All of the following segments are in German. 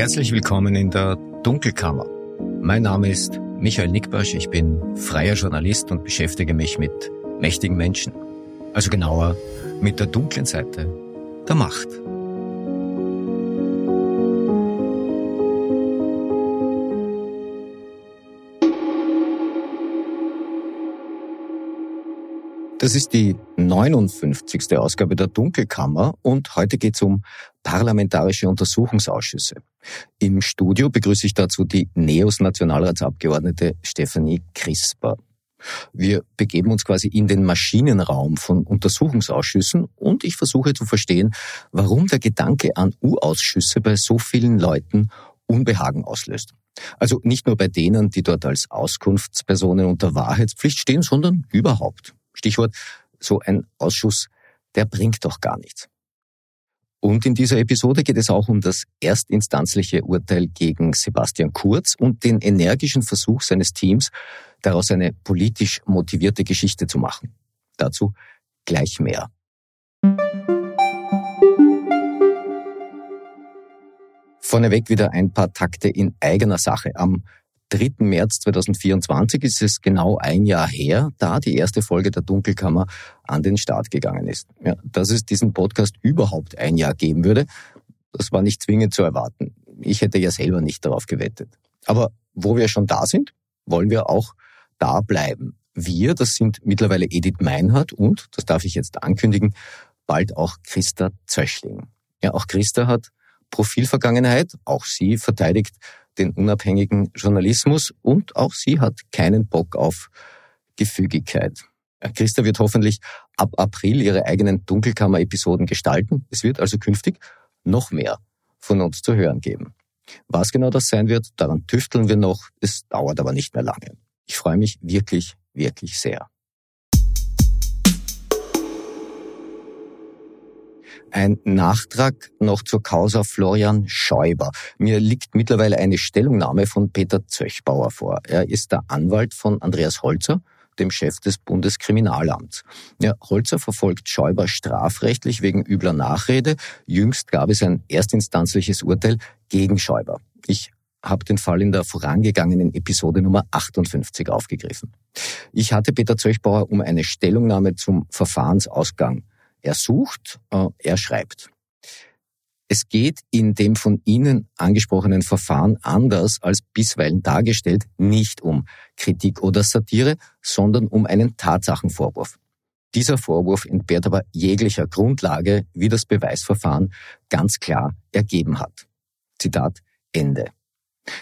Herzlich willkommen in der Dunkelkammer. Mein Name ist Michael Nickbasch, ich bin freier Journalist und beschäftige mich mit mächtigen Menschen. Also genauer mit der dunklen Seite der Macht. Das ist die 59. Ausgabe der Dunkelkammer und heute geht es um parlamentarische Untersuchungsausschüsse. Im Studio begrüße ich dazu die NEOS-Nationalratsabgeordnete Stefanie Crisper. Wir begeben uns quasi in den Maschinenraum von Untersuchungsausschüssen und ich versuche zu verstehen, warum der Gedanke an U-Ausschüsse bei so vielen Leuten Unbehagen auslöst. Also nicht nur bei denen, die dort als Auskunftspersonen unter Wahrheitspflicht stehen, sondern überhaupt. Stichwort, so ein Ausschuss, der bringt doch gar nichts. Und in dieser Episode geht es auch um das erstinstanzliche Urteil gegen Sebastian Kurz und den energischen Versuch seines Teams, daraus eine politisch motivierte Geschichte zu machen. Dazu gleich mehr. Vorneweg wieder ein paar Takte in eigener Sache. Am 3. März 2024 ist es genau ein Jahr her, da die erste Folge der Dunkelkammer an den Start gegangen ist. Ja, dass es diesen Podcast überhaupt ein Jahr geben würde, das war nicht zwingend zu erwarten. Ich hätte ja selber nicht darauf gewettet. Aber wo wir schon da sind, wollen wir auch da bleiben. Wir, das sind mittlerweile Edith Meinhardt und, das darf ich jetzt ankündigen, bald auch Christa Zöchling. Ja, auch Christa hat Profilvergangenheit, auch sie verteidigt den unabhängigen Journalismus und auch sie hat keinen Bock auf Gefügigkeit. Christa wird hoffentlich ab April ihre eigenen Dunkelkammer-Episoden gestalten. Es wird also künftig noch mehr von uns zu hören geben. Was genau das sein wird, daran tüfteln wir noch. Es dauert aber nicht mehr lange. Ich freue mich wirklich, wirklich sehr. Ein Nachtrag noch zur Causa Florian Schäuber. Mir liegt mittlerweile eine Stellungnahme von Peter Zöchbauer vor. Er ist der Anwalt von Andreas Holzer, dem Chef des Bundeskriminalamts. Ja, Holzer verfolgt Schäuber strafrechtlich wegen übler Nachrede. Jüngst gab es ein erstinstanzliches Urteil gegen Schäuber. Ich habe den Fall in der vorangegangenen Episode Nummer 58 aufgegriffen. Ich hatte Peter Zöchbauer um eine Stellungnahme zum Verfahrensausgang er sucht, äh, er schreibt. Es geht in dem von Ihnen angesprochenen Verfahren anders als bisweilen dargestellt nicht um Kritik oder Satire, sondern um einen Tatsachenvorwurf. Dieser Vorwurf entbehrt aber jeglicher Grundlage, wie das Beweisverfahren ganz klar ergeben hat. Zitat Ende.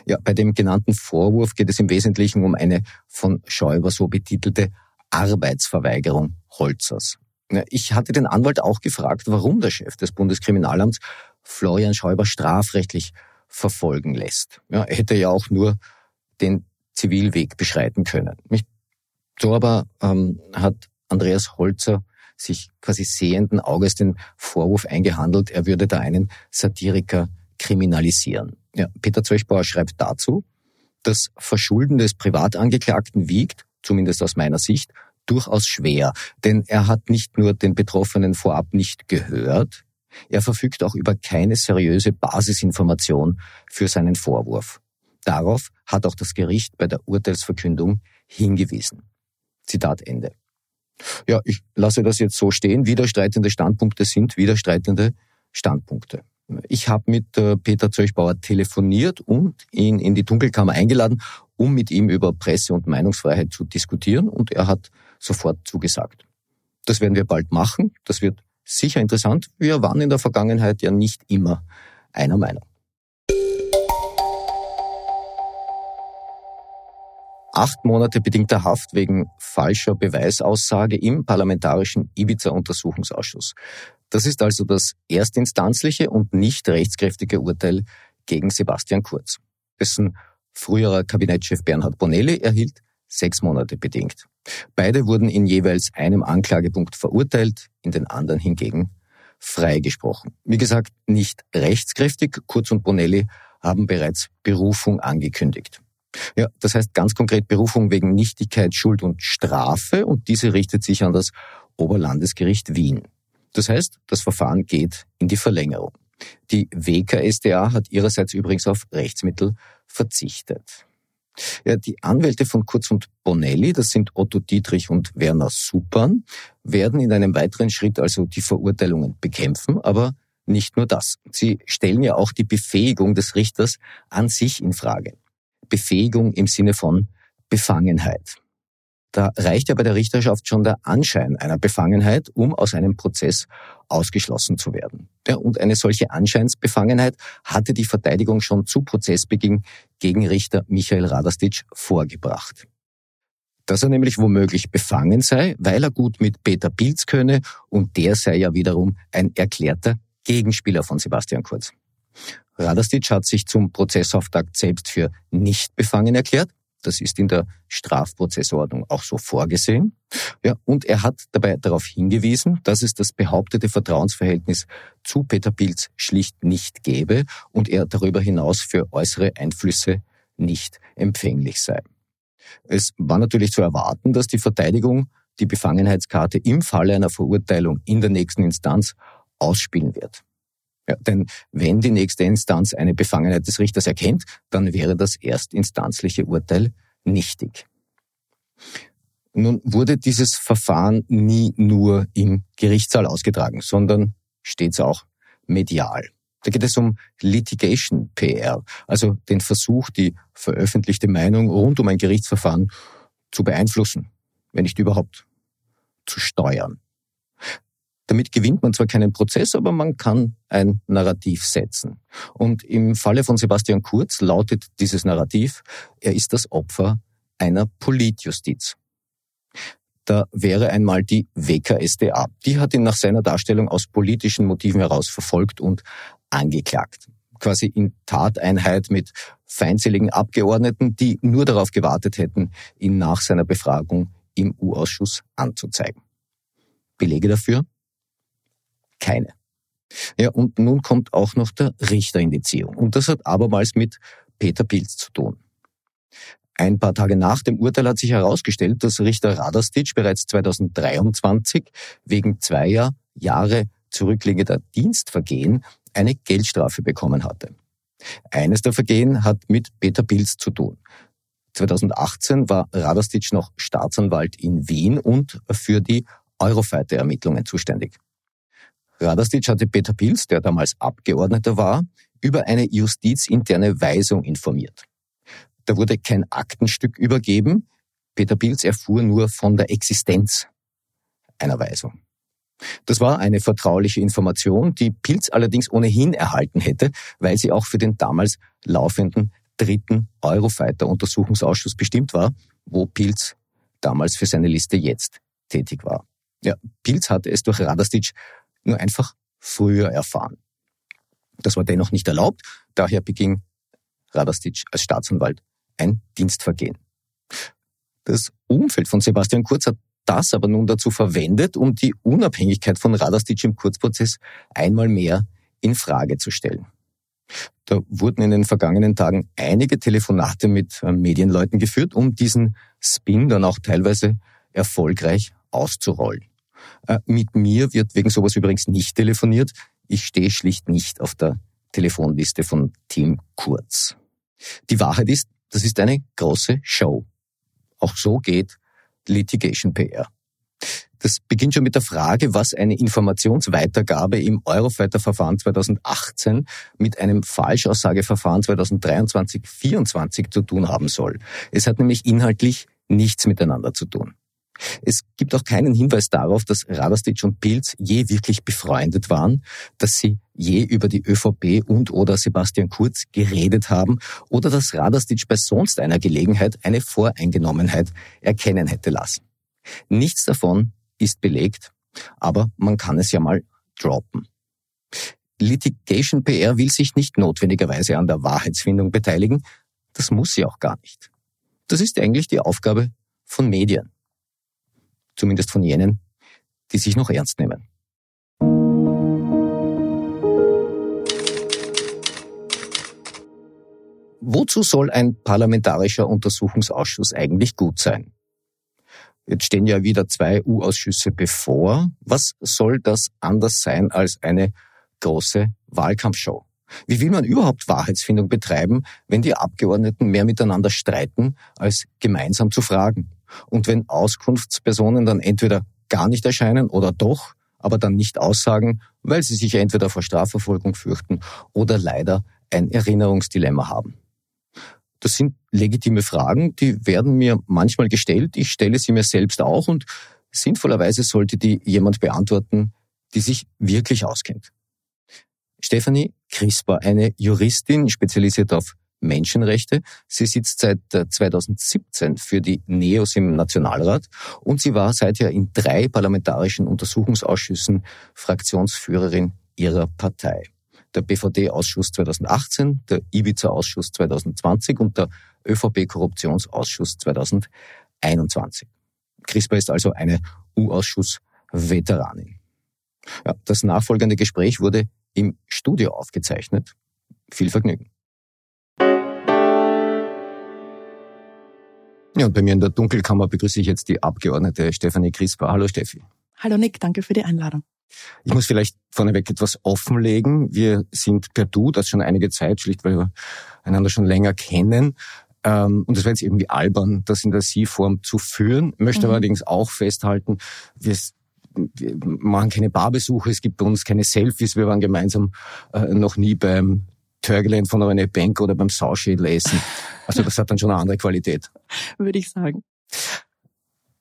Ja, bei dem genannten Vorwurf geht es im Wesentlichen um eine von Schäuber so betitelte Arbeitsverweigerung Holzers. Ich hatte den Anwalt auch gefragt, warum der Chef des Bundeskriminalamts Florian Schäuber strafrechtlich verfolgen lässt. Ja, er hätte ja auch nur den Zivilweg beschreiten können. So aber ähm, hat Andreas Holzer sich quasi sehenden Auges den Vorwurf eingehandelt, er würde da einen Satiriker kriminalisieren. Ja, Peter Zöchbauer schreibt dazu, das Verschulden des Privatangeklagten wiegt, zumindest aus meiner Sicht, durchaus schwer, denn er hat nicht nur den Betroffenen vorab nicht gehört, er verfügt auch über keine seriöse Basisinformation für seinen Vorwurf. Darauf hat auch das Gericht bei der Urteilsverkündung hingewiesen. Zitat Ende. Ja, ich lasse das jetzt so stehen. Widerstreitende Standpunkte sind widerstreitende Standpunkte. Ich habe mit äh, Peter Zöchbauer telefoniert und ihn in die Dunkelkammer eingeladen, um mit ihm über Presse- und Meinungsfreiheit zu diskutieren und er hat sofort zugesagt. Das werden wir bald machen. Das wird sicher interessant. Wir waren in der Vergangenheit ja nicht immer einer Meinung. Acht Monate bedingter Haft wegen falscher Beweisaussage im parlamentarischen Ibiza-Untersuchungsausschuss. Das ist also das erstinstanzliche und nicht rechtskräftige Urteil gegen Sebastian Kurz. Dessen früherer Kabinettschef Bernhard Bonelli erhielt sechs Monate bedingt. Beide wurden in jeweils einem Anklagepunkt verurteilt, in den anderen hingegen freigesprochen. Wie gesagt, nicht rechtskräftig. Kurz und Bonelli haben bereits Berufung angekündigt. Ja, das heißt ganz konkret Berufung wegen Nichtigkeit, Schuld und Strafe und diese richtet sich an das Oberlandesgericht Wien. Das heißt, das Verfahren geht in die Verlängerung. Die WKSDA hat ihrerseits übrigens auf Rechtsmittel verzichtet. Ja, die Anwälte von Kurz und Bonelli, das sind Otto Dietrich und Werner Supern, werden in einem weiteren Schritt also die Verurteilungen bekämpfen, aber nicht nur das. Sie stellen ja auch die Befähigung des Richters an sich in Frage. Befähigung im Sinne von Befangenheit. Da reicht ja bei der Richterschaft schon der Anschein einer Befangenheit, um aus einem Prozess ausgeschlossen zu werden. Ja, und eine solche Anscheinsbefangenheit hatte die Verteidigung schon zu Prozessbeginn gegen Richter Michael Radastic vorgebracht. Dass er nämlich womöglich befangen sei, weil er gut mit Peter Pilz könne und der sei ja wiederum ein erklärter Gegenspieler von Sebastian Kurz. Radastic hat sich zum Prozessauftakt selbst für nicht befangen erklärt das ist in der Strafprozessordnung auch so vorgesehen. Ja, und er hat dabei darauf hingewiesen, dass es das behauptete Vertrauensverhältnis zu Peter Pilz schlicht nicht gäbe und er darüber hinaus für äußere Einflüsse nicht empfänglich sei. Es war natürlich zu erwarten, dass die Verteidigung die Befangenheitskarte im Falle einer Verurteilung in der nächsten Instanz ausspielen wird. Ja, denn wenn die nächste Instanz eine Befangenheit des Richters erkennt, dann wäre das erstinstanzliche Urteil nichtig. Nun wurde dieses Verfahren nie nur im Gerichtssaal ausgetragen, sondern stets auch medial. Da geht es um Litigation PR, also den Versuch, die veröffentlichte Meinung rund um ein Gerichtsverfahren zu beeinflussen, wenn nicht überhaupt zu steuern. Damit gewinnt man zwar keinen Prozess, aber man kann ein Narrativ setzen. Und im Falle von Sebastian Kurz lautet dieses Narrativ, er ist das Opfer einer Politjustiz. Da wäre einmal die WKSDA. Die hat ihn nach seiner Darstellung aus politischen Motiven heraus verfolgt und angeklagt. Quasi in Tateinheit mit feindseligen Abgeordneten, die nur darauf gewartet hätten, ihn nach seiner Befragung im U-Ausschuss anzuzeigen. Belege dafür? Keine. Ja, und nun kommt auch noch der Richter in die Ziehung. Und das hat abermals mit Peter Pilz zu tun. Ein paar Tage nach dem Urteil hat sich herausgestellt, dass Richter Radastic bereits 2023 wegen zweier Jahre zurückliegender Dienstvergehen eine Geldstrafe bekommen hatte. Eines der Vergehen hat mit Peter Pilz zu tun. 2018 war Radastic noch Staatsanwalt in Wien und für die Eurofighter-Ermittlungen zuständig. Radastic hatte Peter Pilz, der damals Abgeordneter war, über eine justizinterne Weisung informiert. Da wurde kein Aktenstück übergeben. Peter Pilz erfuhr nur von der Existenz einer Weisung. Das war eine vertrauliche Information, die Pilz allerdings ohnehin erhalten hätte, weil sie auch für den damals laufenden dritten Eurofighter-Untersuchungsausschuss bestimmt war, wo Pilz damals für seine Liste jetzt tätig war. Ja, Pilz hatte es durch Radastic nur einfach früher erfahren. Das war dennoch nicht erlaubt, daher beging Radastic als Staatsanwalt ein Dienstvergehen. Das Umfeld von Sebastian Kurz hat das aber nun dazu verwendet, um die Unabhängigkeit von Radastic im Kurzprozess einmal mehr in Frage zu stellen. Da wurden in den vergangenen Tagen einige Telefonate mit äh, Medienleuten geführt, um diesen Spin dann auch teilweise erfolgreich auszurollen. Äh, mit mir wird wegen sowas übrigens nicht telefoniert. Ich stehe schlicht nicht auf der Telefonliste von Team Kurz. Die Wahrheit ist, das ist eine große Show. Auch so geht Litigation PR. Das beginnt schon mit der Frage, was eine Informationsweitergabe im Eurofighter-Verfahren 2018 mit einem Falschaussageverfahren 2023-24 zu tun haben soll. Es hat nämlich inhaltlich nichts miteinander zu tun. Es gibt auch keinen Hinweis darauf, dass Radastic und Pilz je wirklich befreundet waren, dass sie je über die ÖVP und oder Sebastian Kurz geredet haben oder dass Radastic bei sonst einer Gelegenheit eine Voreingenommenheit erkennen hätte lassen. Nichts davon ist belegt, aber man kann es ja mal droppen. Litigation PR will sich nicht notwendigerweise an der Wahrheitsfindung beteiligen. Das muss sie auch gar nicht. Das ist eigentlich die Aufgabe von Medien zumindest von jenen, die sich noch ernst nehmen. Wozu soll ein parlamentarischer Untersuchungsausschuss eigentlich gut sein? Jetzt stehen ja wieder zwei U-Ausschüsse bevor. Was soll das anders sein als eine große Wahlkampfshow. Wie will man überhaupt Wahrheitsfindung betreiben, wenn die Abgeordneten mehr miteinander streiten, als gemeinsam zu fragen? Und wenn Auskunftspersonen dann entweder gar nicht erscheinen oder doch, aber dann nicht aussagen, weil sie sich entweder vor Strafverfolgung fürchten oder leider ein Erinnerungsdilemma haben. Das sind legitime Fragen, die werden mir manchmal gestellt. Ich stelle sie mir selbst auch und sinnvollerweise sollte die jemand beantworten, die sich wirklich auskennt. Stephanie Crisper, eine Juristin, spezialisiert auf Menschenrechte. Sie sitzt seit 2017 äh, für die NEOS im Nationalrat und sie war seither in drei parlamentarischen Untersuchungsausschüssen Fraktionsführerin ihrer Partei. Der BVD-Ausschuss 2018, der Ibiza-Ausschuss 2020 und der ÖVP-Korruptionsausschuss 2021. CRISPR ist also eine U-Ausschuss-Veteranin. Ja, das nachfolgende Gespräch wurde im Studio aufgezeichnet. Viel Vergnügen. Ja, und bei mir in der Dunkelkammer begrüße ich jetzt die Abgeordnete Stefanie Crisper. Hallo Steffi. Hallo Nick, danke für die Einladung. Ich muss vielleicht vorneweg etwas offenlegen. Wir sind per Du, das schon einige Zeit, schlicht weil wir einander schon länger kennen. Ähm, und es wäre jetzt irgendwie albern, das in der Sie-Form zu führen. Möchte mhm. allerdings auch festhalten, wir wir machen keine Barbesuche, es gibt bei uns keine Selfies, wir waren gemeinsam äh, noch nie beim Törgeland von einer Bank oder beim Sauschädel essen. Also das hat dann schon eine andere Qualität. Würde ich sagen.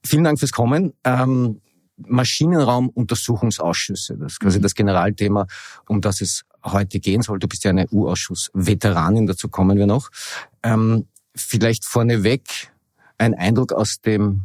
Vielen Dank fürs Kommen. Ähm, Maschinenraumuntersuchungsausschüsse, das ist quasi mhm. das Generalthema, um das es heute gehen soll. Du bist ja eine U-Ausschuss-Veteranin, dazu kommen wir noch. Ähm, vielleicht vorneweg ein Eindruck aus dem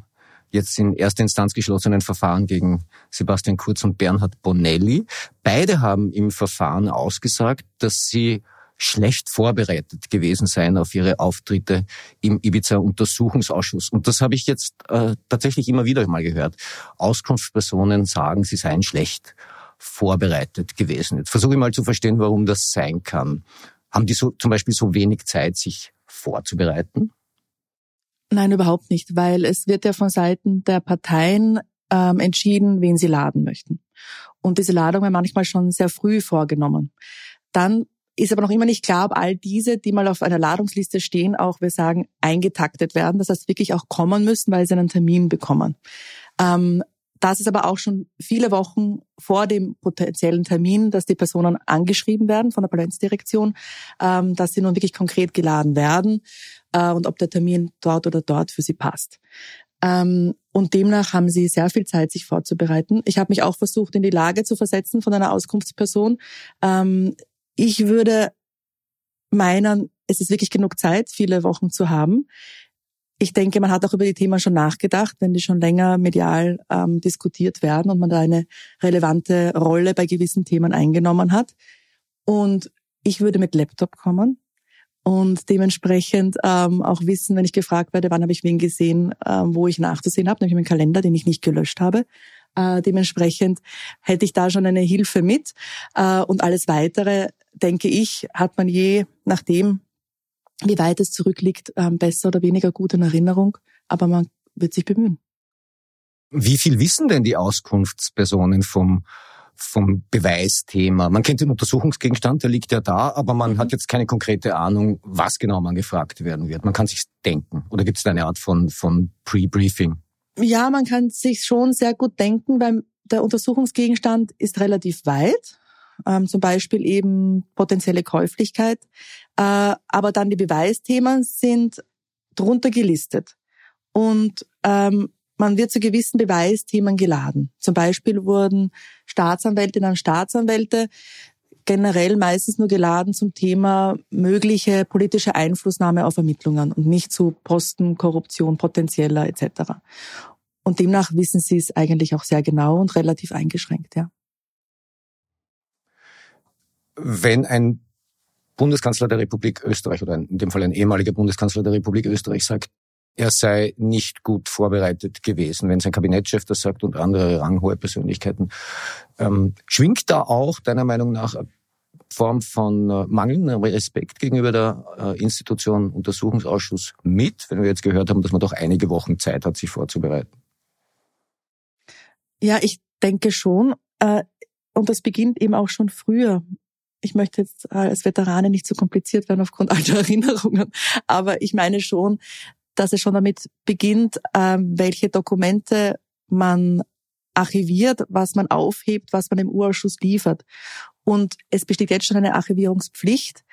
jetzt in erster Instanz geschlossenen Verfahren gegen Sebastian Kurz und Bernhard Bonelli. Beide haben im Verfahren ausgesagt, dass sie schlecht vorbereitet gewesen seien auf ihre Auftritte im Ibiza-Untersuchungsausschuss. Und das habe ich jetzt äh, tatsächlich immer wieder mal gehört. Auskunftspersonen sagen, sie seien schlecht vorbereitet gewesen. Jetzt versuche ich mal zu verstehen, warum das sein kann. Haben die so zum Beispiel so wenig Zeit, sich vorzubereiten? Nein, überhaupt nicht, weil es wird ja von Seiten der Parteien ähm, entschieden, wen sie laden möchten. Und diese Ladung wird manchmal schon sehr früh vorgenommen. Dann ist aber noch immer nicht klar, ob all diese, die mal auf einer Ladungsliste stehen, auch, wir sagen, eingetaktet werden. Das heißt, wirklich auch kommen müssen, weil sie einen Termin bekommen. Ähm, das ist aber auch schon viele Wochen vor dem potenziellen Termin, dass die Personen angeschrieben werden von der Parlamentsdirektion, ähm, dass sie nun wirklich konkret geladen werden äh, und ob der Termin dort oder dort für sie passt. Ähm, und demnach haben sie sehr viel Zeit, sich vorzubereiten. Ich habe mich auch versucht, in die Lage zu versetzen von einer Auskunftsperson. Ähm, ich würde meinen, es ist wirklich genug Zeit, viele Wochen zu haben. Ich denke, man hat auch über die Themen schon nachgedacht, wenn die schon länger medial ähm, diskutiert werden und man da eine relevante Rolle bei gewissen Themen eingenommen hat. Und ich würde mit Laptop kommen und dementsprechend ähm, auch wissen, wenn ich gefragt werde, wann habe ich wen gesehen, ähm, wo ich nachzusehen habe, nämlich meinen Kalender, den ich nicht gelöscht habe. Äh, dementsprechend hätte ich da schon eine Hilfe mit. Äh, und alles Weitere, denke ich, hat man je nachdem, wie weit es zurückliegt, ähm, besser oder weniger gut in Erinnerung, aber man wird sich bemühen. Wie viel wissen denn die Auskunftspersonen vom vom Beweisthema. Man kennt den Untersuchungsgegenstand, der liegt ja da, aber man hat jetzt keine konkrete Ahnung, was genau man gefragt werden wird. Man kann sich denken. Oder gibt es eine Art von, von Pre-Briefing? Ja, man kann sich schon sehr gut denken, weil der Untersuchungsgegenstand ist relativ weit ähm, zum Beispiel eben potenzielle Käuflichkeit. Äh, aber dann die Beweisthemen sind drunter gelistet. Und ähm, man wird zu gewissen Beweisthemen geladen. Zum Beispiel wurden Staatsanwältinnen und Staatsanwälte generell meistens nur geladen zum Thema mögliche politische Einflussnahme auf Ermittlungen und nicht zu Posten, Korruption, potenzieller etc. Und demnach wissen sie es eigentlich auch sehr genau und relativ eingeschränkt, ja wenn ein Bundeskanzler der Republik Österreich oder in dem Fall ein ehemaliger Bundeskanzler der Republik Österreich sagt, er sei nicht gut vorbereitet gewesen, wenn sein Kabinettschef das sagt und andere ranghohe Persönlichkeiten. Ähm, schwingt da auch deiner Meinung nach eine Form von äh, mangelndem Respekt gegenüber der äh, Institution Untersuchungsausschuss mit, wenn wir jetzt gehört haben, dass man doch einige Wochen Zeit hat, sich vorzubereiten? Ja, ich denke schon. Äh, und das beginnt eben auch schon früher. Ich möchte jetzt als Veterane nicht so kompliziert werden aufgrund alter Erinnerungen, aber ich meine schon, dass es schon damit beginnt, ähm, welche Dokumente man archiviert, was man aufhebt, was man im Urausschuss liefert. Und es besteht jetzt schon eine Archivierungspflicht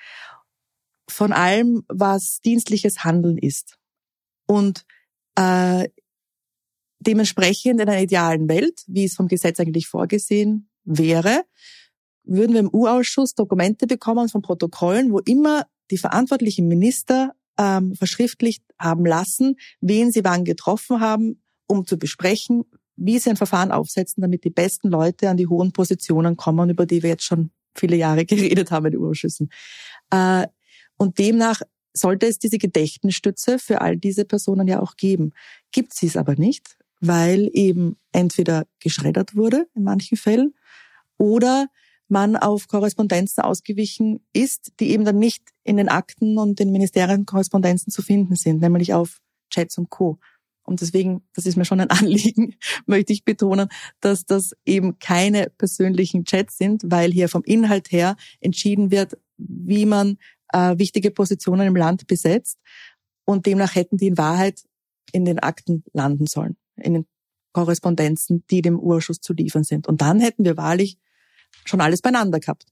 von allem, was dienstliches Handeln ist. Und äh, dementsprechend in einer idealen Welt, wie es vom Gesetz eigentlich vorgesehen wäre, würden wir im U-Ausschuss Dokumente bekommen von Protokollen, wo immer die verantwortlichen Minister ähm, verschriftlicht haben lassen, wen sie wann getroffen haben, um zu besprechen, wie sie ein Verfahren aufsetzen, damit die besten Leute an die hohen Positionen kommen, über die wir jetzt schon viele Jahre geredet haben in den Urschüssen. Äh, und demnach sollte es diese Gedächtnisstütze für all diese Personen ja auch geben. Gibt sie es aber nicht, weil eben entweder geschreddert wurde in manchen Fällen oder man auf Korrespondenzen ausgewichen ist, die eben dann nicht in den Akten und den Ministerienkorrespondenzen zu finden sind, nämlich auf Chats und Co. Und deswegen, das ist mir schon ein Anliegen, möchte ich betonen, dass das eben keine persönlichen Chats sind, weil hier vom Inhalt her entschieden wird, wie man äh, wichtige Positionen im Land besetzt. Und demnach hätten die in Wahrheit in den Akten landen sollen, in den Korrespondenzen, die dem Urschuss zu liefern sind. Und dann hätten wir wahrlich schon alles beieinander gehabt.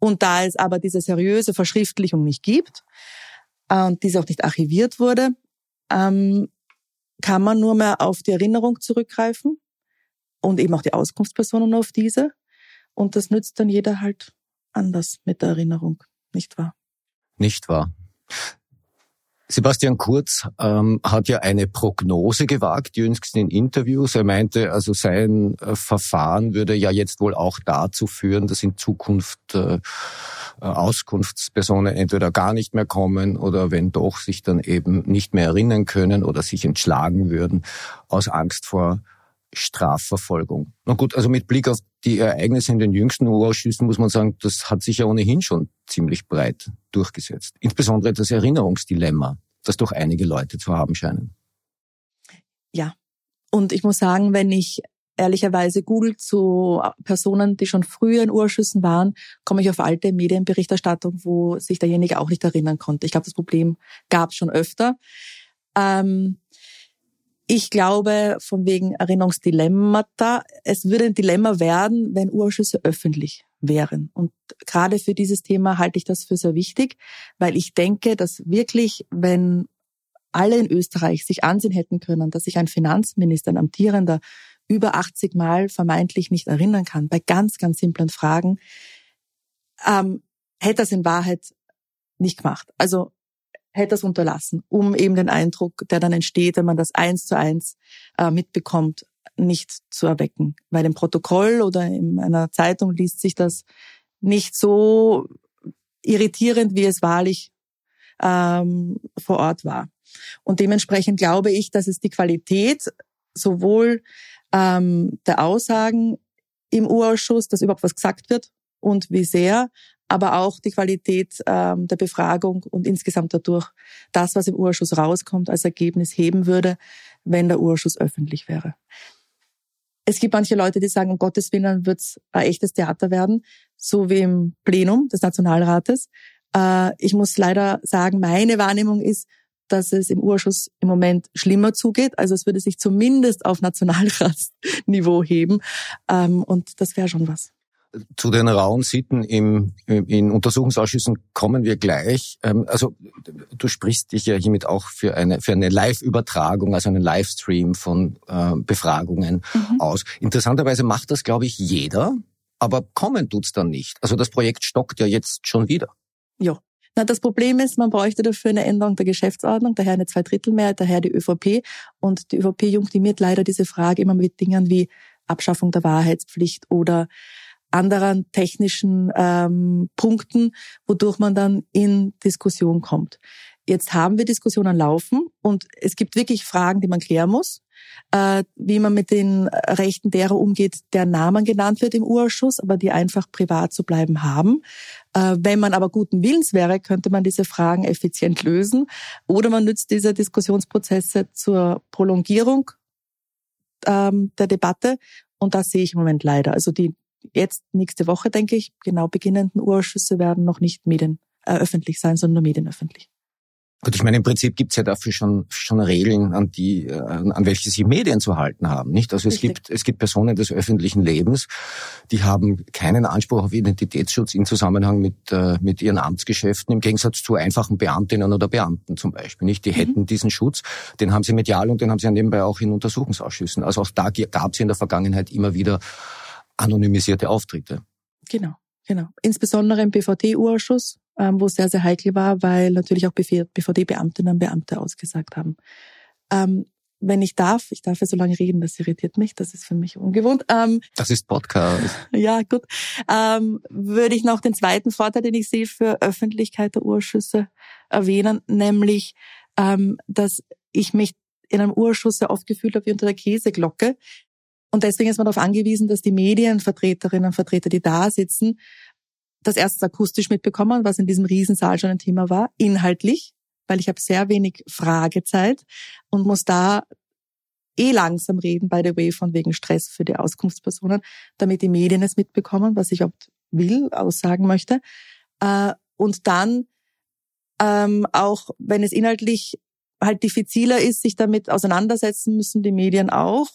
Und da es aber diese seriöse Verschriftlichung nicht gibt äh, und diese auch nicht archiviert wurde, ähm, kann man nur mehr auf die Erinnerung zurückgreifen und eben auch die Auskunftspersonen auf diese. Und das nützt dann jeder halt anders mit der Erinnerung, nicht wahr? Nicht wahr? Sebastian Kurz ähm, hat ja eine Prognose gewagt, jüngst in Interviews. Er meinte, also sein äh, Verfahren würde ja jetzt wohl auch dazu führen, dass in Zukunft äh, äh, Auskunftspersonen entweder gar nicht mehr kommen oder wenn doch, sich dann eben nicht mehr erinnern können oder sich entschlagen würden aus Angst vor Strafverfolgung. Na gut, also mit Blick auf die Ereignisse in den jüngsten U-Ausschüssen muss man sagen, das hat sich ja ohnehin schon ziemlich breit durchgesetzt. Insbesondere das Erinnerungsdilemma, das doch einige Leute zu haben scheinen. Ja, und ich muss sagen, wenn ich ehrlicherweise google zu Personen, die schon früher in Urschüssen waren, komme ich auf alte Medienberichterstattung, wo sich derjenige auch nicht erinnern konnte. Ich glaube, das Problem gab es schon öfter. Ähm, ich glaube, von wegen Erinnerungsdilemmata, es würde ein Dilemma werden, wenn Urschüsse öffentlich wären. Und gerade für dieses Thema halte ich das für sehr wichtig, weil ich denke, dass wirklich, wenn alle in Österreich sich ansehen hätten können, dass sich ein Finanzminister, ein amtierender, über 80 Mal vermeintlich nicht erinnern kann, bei ganz, ganz simplen Fragen, ähm, hätte das in Wahrheit nicht gemacht. Also hätte das unterlassen, um eben den Eindruck, der dann entsteht, wenn man das eins zu eins äh, mitbekommt, nicht zu erwecken. Weil im Protokoll oder in einer Zeitung liest sich das nicht so irritierend, wie es wahrlich ähm, vor Ort war. Und dementsprechend glaube ich, dass es die Qualität sowohl ähm, der Aussagen im Urausschuss, dass überhaupt was gesagt wird und wie sehr, aber auch die Qualität ähm, der Befragung und insgesamt dadurch das, was im Urschuss rauskommt, als Ergebnis heben würde, wenn der Urschuss öffentlich wäre. Es gibt manche Leute, die sagen, um Gottes Willen wird es ein echtes Theater werden, so wie im Plenum des Nationalrates. Äh, ich muss leider sagen, meine Wahrnehmung ist, dass es im Urschuss im Moment schlimmer zugeht. Also es würde sich zumindest auf Nationalratsniveau heben. Ähm, und das wäre schon was. Zu den rauen Sitten im, in Untersuchungsausschüssen kommen wir gleich. Ähm, also du sprichst dich ja hiermit auch für eine, für eine Live-Übertragung, also einen Livestream von äh, Befragungen mhm. aus. Interessanterweise macht das, glaube ich, jeder, aber kommen tut's dann nicht. Also das Projekt stockt ja jetzt schon wieder. Ja. Na, das Problem ist, man bräuchte dafür eine Änderung der Geschäftsordnung, daher eine Zweidrittelmehrheit, daher die ÖVP. Und die ÖVP junktimiert leider diese Frage immer mit Dingen wie Abschaffung der Wahrheitspflicht oder anderen technischen ähm, Punkten, wodurch man dann in Diskussion kommt. Jetzt haben wir Diskussionen laufen und es gibt wirklich Fragen, die man klären muss, äh, wie man mit den Rechten derer umgeht, der Namen genannt wird im Urausschuss, aber die einfach privat zu bleiben haben. Äh, wenn man aber guten Willens wäre, könnte man diese Fragen effizient lösen oder man nützt diese Diskussionsprozesse zur Prolongierung ähm, der Debatte und das sehe ich im Moment leider. Also die jetzt nächste Woche, denke ich, genau beginnenden Urausschüsse werden noch nicht Medien äh, öffentlich sein, sondern medienöffentlich. Gut, ich meine, im Prinzip gibt's ja dafür schon, schon Regeln, an die, äh, an welche sich Medien zu halten haben, nicht? Also es gibt, es gibt Personen des öffentlichen Lebens, die haben keinen Anspruch auf Identitätsschutz in Zusammenhang mit, äh, mit ihren Amtsgeschäften, im Gegensatz zu einfachen Beamtinnen oder Beamten zum Beispiel, nicht? Die mhm. hätten diesen Schutz, den haben sie medial und den haben sie ja nebenbei auch in Untersuchungsausschüssen. Also auch da gab's in der Vergangenheit immer wieder anonymisierte Auftritte. Genau, genau. Insbesondere im BVT-Urschuss ähm, wo es sehr, sehr heikel war, weil natürlich auch BVD-Beamtinnen und Beamte ausgesagt haben. Ähm, wenn ich darf, ich darf ja so lange reden, das irritiert mich, das ist für mich ungewohnt. Ähm, das ist Podcast. Ja, gut. Ähm, würde ich noch den zweiten Vorteil, den ich sehe für Öffentlichkeit der Urschüsse erwähnen, nämlich, ähm, dass ich mich in einem Urschuss sehr oft gefühlt habe wie unter der Käseglocke. Und deswegen ist man darauf angewiesen, dass die Medienvertreterinnen und Vertreter, die da sitzen, das erst akustisch mitbekommen, was in diesem Riesensaal schon ein Thema war, inhaltlich, weil ich habe sehr wenig Fragezeit und muss da eh langsam reden, by the way, von wegen Stress für die Auskunftspersonen, damit die Medien es mitbekommen, was ich überhaupt will, aussagen möchte. Äh, und dann ähm, auch, wenn es inhaltlich halt diffiziler ist, sich damit auseinandersetzen müssen die Medien auch.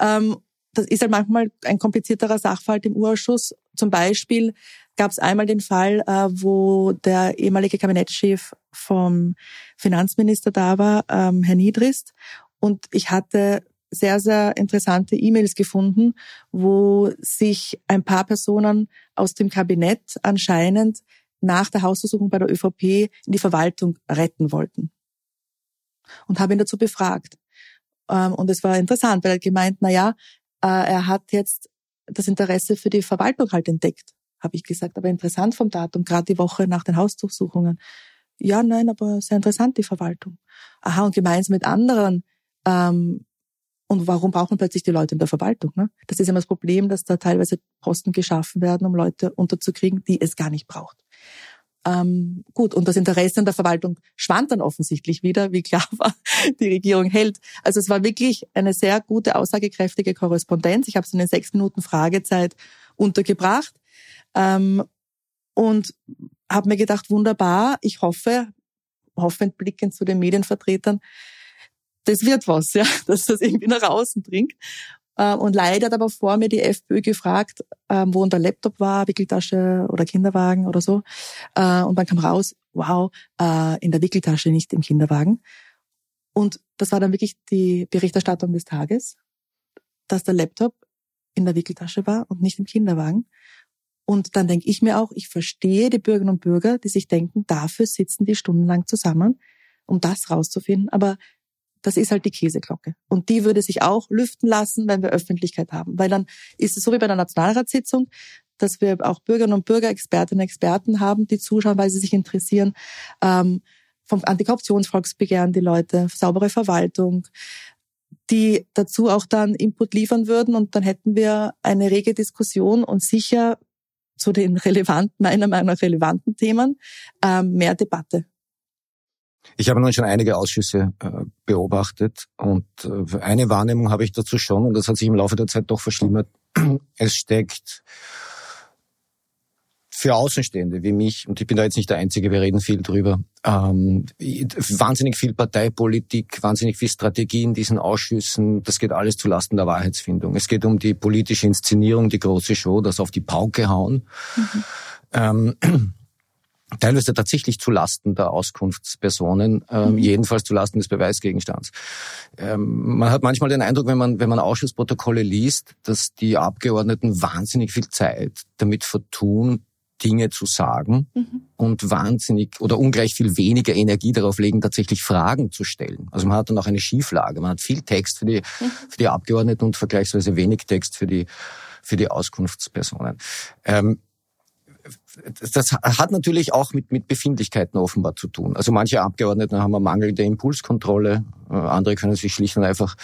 Ähm, das ist halt manchmal ein komplizierterer Sachverhalt im Urschuss. Zum Beispiel gab es einmal den Fall, äh, wo der ehemalige Kabinettschef vom Finanzminister da war, ähm, Herr Niedrist. Und ich hatte sehr, sehr interessante E-Mails gefunden, wo sich ein paar Personen aus dem Kabinett anscheinend nach der Hausversuchung bei der ÖVP in die Verwaltung retten wollten. Und habe ihn dazu befragt. Ähm, und es war interessant, weil er gemeint, na ja, äh, er hat jetzt das Interesse für die Verwaltung halt entdeckt habe ich gesagt. Aber interessant vom Datum, gerade die Woche nach den Hausdurchsuchungen. Ja, nein, aber sehr interessant, die Verwaltung. Aha, und gemeinsam mit anderen. Ähm, und warum brauchen plötzlich die Leute in der Verwaltung? Ne? Das ist immer das Problem, dass da teilweise Posten geschaffen werden, um Leute unterzukriegen, die es gar nicht braucht. Ähm, gut, und das Interesse an der Verwaltung schwand dann offensichtlich wieder, wie klar war, die Regierung hält. Also es war wirklich eine sehr gute, aussagekräftige Korrespondenz. Ich habe es in den sechs Minuten Fragezeit untergebracht. Ähm, und habe mir gedacht, wunderbar, ich hoffe, hoffend blickend zu den Medienvertretern, das wird was, ja, dass das irgendwie nach außen dringt. Ähm, und leider hat aber vor mir die FPÖ gefragt, ähm, wo unser Laptop war, Wickeltasche oder Kinderwagen oder so. Äh, und dann kam raus, wow, äh, in der Wickeltasche, nicht im Kinderwagen. Und das war dann wirklich die Berichterstattung des Tages, dass der Laptop in der Wickeltasche war und nicht im Kinderwagen. Und dann denke ich mir auch, ich verstehe die Bürgerinnen und Bürger, die sich denken, dafür sitzen die stundenlang zusammen, um das rauszufinden. Aber das ist halt die Käseglocke. Und die würde sich auch lüften lassen, wenn wir Öffentlichkeit haben. Weil dann ist es so wie bei einer Nationalratssitzung, dass wir auch Bürgerinnen und Bürger, Expertinnen und Experten haben, die zuschauen, weil sie sich interessieren. Ähm, vom Antikorruptionsvolksbegehren die Leute, saubere Verwaltung, die dazu auch dann Input liefern würden und dann hätten wir eine rege Diskussion und sicher zu den relevanten, meiner Meinung nach relevanten Themen, ähm, mehr Debatte. Ich habe nun schon einige Ausschüsse äh, beobachtet und äh, eine Wahrnehmung habe ich dazu schon und das hat sich im Laufe der Zeit doch verschlimmert. Es steckt für Außenstehende wie mich, und ich bin da jetzt nicht der Einzige, wir reden viel drüber, ähm, wahnsinnig viel Parteipolitik, wahnsinnig viel Strategie in diesen Ausschüssen, das geht alles zulasten der Wahrheitsfindung. Es geht um die politische Inszenierung, die große Show, das auf die Pauke hauen. Mhm. Ähm, teilweise tatsächlich zulasten der Auskunftspersonen, ähm, mhm. jedenfalls zulasten des Beweisgegenstands. Ähm, man hat manchmal den Eindruck, wenn man, wenn man Ausschussprotokolle liest, dass die Abgeordneten wahnsinnig viel Zeit damit vertun, Dinge zu sagen mhm. und wahnsinnig oder ungleich viel weniger Energie darauf legen, tatsächlich Fragen zu stellen. Also man hat dann auch eine Schieflage. Man hat viel Text für die, mhm. für die Abgeordneten und vergleichsweise wenig Text für die, für die Auskunftspersonen. Ähm, das hat natürlich auch mit, mit Befindlichkeiten offenbar zu tun. Also manche Abgeordnete haben eine mangelnde Impulskontrolle, äh, andere können sich schlicht und einfach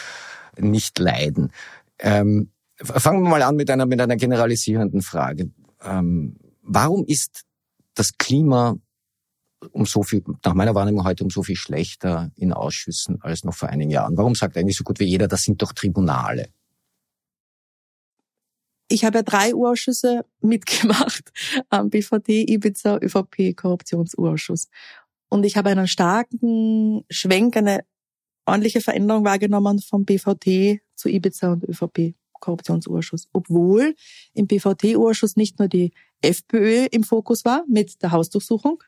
nicht leiden. Ähm, fangen wir mal an mit einer, mit einer generalisierenden Frage. Ähm, Warum ist das Klima um so viel, nach meiner Wahrnehmung heute um so viel schlechter in Ausschüssen als noch vor einigen Jahren? Warum sagt eigentlich so gut wie jeder, das sind doch Tribunale? Ich habe ja drei Urausschüsse mitgemacht am BVD, Ibiza, ÖVP, Korruptionsurausschuss. Und ich habe einen starken Schwenk, eine ordentliche Veränderung wahrgenommen vom BVT zu Ibiza und ÖVP. Korruptionsausschuss, obwohl im BVT-Ausschuss nicht nur die FPÖ im Fokus war mit der Hausdurchsuchung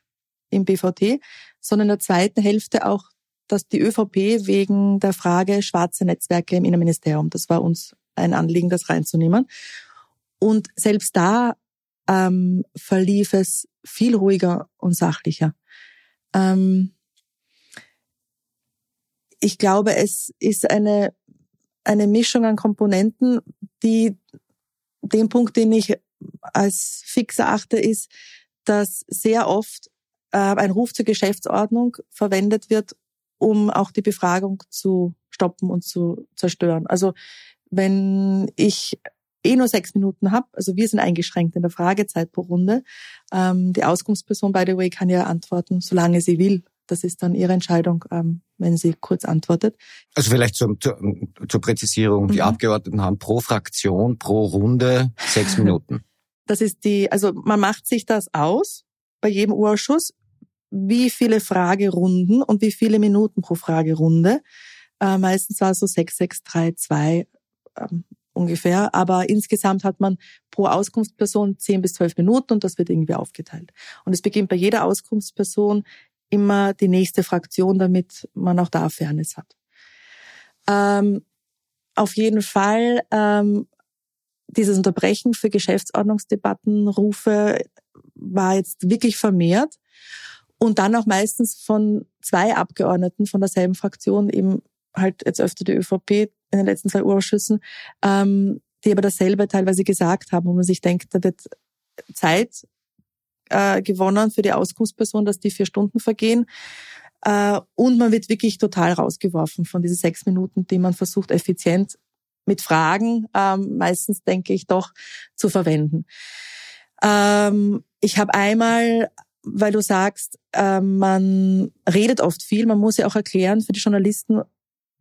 im BVT, sondern in der zweiten Hälfte auch dass die ÖVP wegen der Frage schwarze Netzwerke im Innenministerium, das war uns ein Anliegen, das reinzunehmen. Und selbst da ähm, verlief es viel ruhiger und sachlicher. Ähm, ich glaube, es ist eine, eine Mischung an Komponenten, die den Punkt, den ich als fix erachte, ist, dass sehr oft äh, ein Ruf zur Geschäftsordnung verwendet wird, um auch die Befragung zu stoppen und zu zerstören. Also wenn ich eh nur sechs Minuten habe, also wir sind eingeschränkt in der Fragezeit pro Runde. Ähm, die Auskunftsperson, by the way, kann ja antworten, solange sie will. Das ist dann ihre Entscheidung, ähm, wenn sie kurz antwortet. Also vielleicht zur, zur, zur Präzisierung. Die mhm. Abgeordneten haben pro Fraktion, pro Runde sechs Minuten. Das ist die, also man macht sich das aus bei jedem Urschuss, wie viele Fragerunden und wie viele Minuten pro Fragerunde. Äh, meistens war es so sechs, sechs, drei, zwei ähm, ungefähr. Aber insgesamt hat man pro Auskunftsperson zehn bis zwölf Minuten und das wird irgendwie aufgeteilt. Und es beginnt bei jeder Auskunftsperson immer die nächste Fraktion, damit man auch da Fairness hat. Ähm, auf jeden Fall ähm, dieses Unterbrechen für Geschäftsordnungsdebattenrufe war jetzt wirklich vermehrt und dann auch meistens von zwei Abgeordneten von derselben Fraktion, eben halt jetzt öfter die ÖVP in den letzten zwei Ausschüssen, ähm, die aber dasselbe teilweise gesagt haben, wo man sich denkt, da wird Zeit äh, gewonnen für die Auskunftsperson, dass die vier Stunden vergehen. Äh, und man wird wirklich total rausgeworfen von diesen sechs Minuten, die man versucht, effizient mit Fragen, ähm, meistens denke ich doch, zu verwenden. Ähm, ich habe einmal, weil du sagst, äh, man redet oft viel, man muss ja auch erklären für die Journalisten,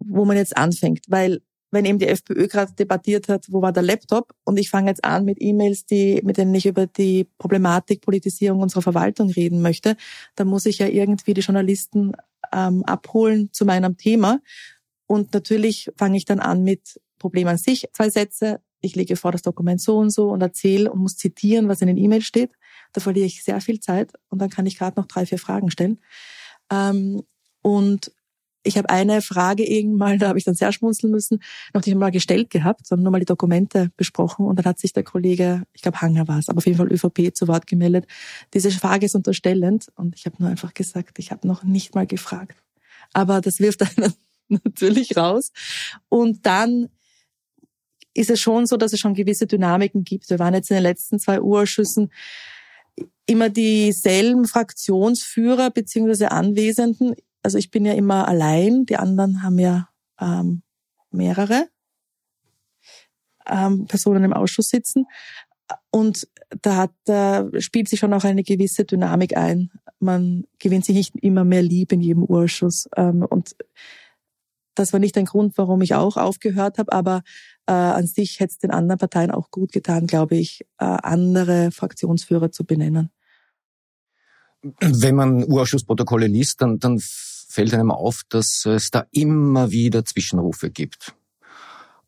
wo man jetzt anfängt, weil wenn eben die FPÖ gerade debattiert hat, wo war der Laptop? Und ich fange jetzt an mit E-Mails, die, mit denen ich über die Problematik Politisierung unserer Verwaltung reden möchte, dann muss ich ja irgendwie die Journalisten ähm, abholen zu meinem Thema. Und natürlich fange ich dann an mit Problem an sich, zwei Sätze. Ich lege vor das Dokument so und so und erzähle und muss zitieren, was in den E-Mails steht. Da verliere ich sehr viel Zeit und dann kann ich gerade noch drei, vier Fragen stellen. Ähm, und ich habe eine Frage irgendwann, da habe ich dann sehr schmunzeln müssen, noch nicht einmal gestellt gehabt, sondern nur mal die Dokumente besprochen. Und dann hat sich der Kollege, ich glaube Hanger war es, aber auf jeden Fall ÖVP zu Wort gemeldet. Diese Frage ist unterstellend. Und ich habe nur einfach gesagt, ich habe noch nicht mal gefragt. Aber das wirft einen natürlich raus. Und dann ist es schon so, dass es schon gewisse Dynamiken gibt. Wir waren jetzt in den letzten zwei Urschüssen immer dieselben Fraktionsführer beziehungsweise Anwesenden also ich bin ja immer allein, die anderen haben ja ähm, mehrere ähm, Personen im Ausschuss sitzen. Und da hat, da spielt sich schon auch eine gewisse Dynamik ein. Man gewinnt sich nicht immer mehr lieb in jedem Urschuss. Ähm, und das war nicht ein Grund, warum ich auch aufgehört habe, aber äh, an sich hätte es den anderen Parteien auch gut getan, glaube ich, äh, andere Fraktionsführer zu benennen. Wenn man Urausschussprotokolle liest, dann, dann fällt einem auf, dass es da immer wieder Zwischenrufe gibt.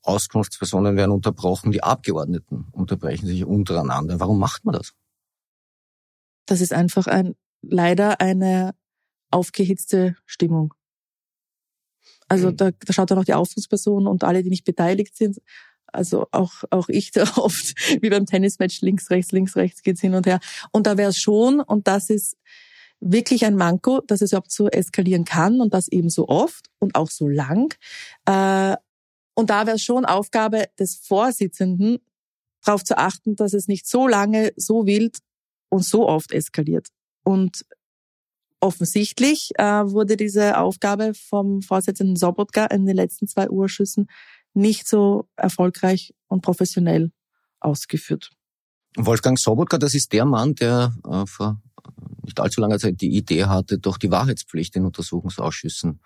Auskunftspersonen werden unterbrochen, die Abgeordneten unterbrechen sich untereinander. Warum macht man das? Das ist einfach ein, leider eine aufgehitzte Stimmung. Also mhm. da, da schaut dann auch die Auskunftsperson und alle, die nicht beteiligt sind. Also auch, auch ich da oft, wie beim Tennismatch, links, rechts, links, rechts geht's hin und her. Und da wäre es schon, und das ist wirklich ein Manko, dass es überhaupt so eskalieren kann und das eben so oft und auch so lang. Äh, und da wäre es schon Aufgabe des Vorsitzenden, darauf zu achten, dass es nicht so lange, so wild und so oft eskaliert. Und offensichtlich äh, wurde diese Aufgabe vom Vorsitzenden Sobotka in den letzten zwei Urschüssen nicht so erfolgreich und professionell ausgeführt. Wolfgang Sobotka, das ist der Mann, der äh, vor nicht allzu langer Zeit die Idee hatte, doch die Wahrheitspflicht in Untersuchungsausschüssen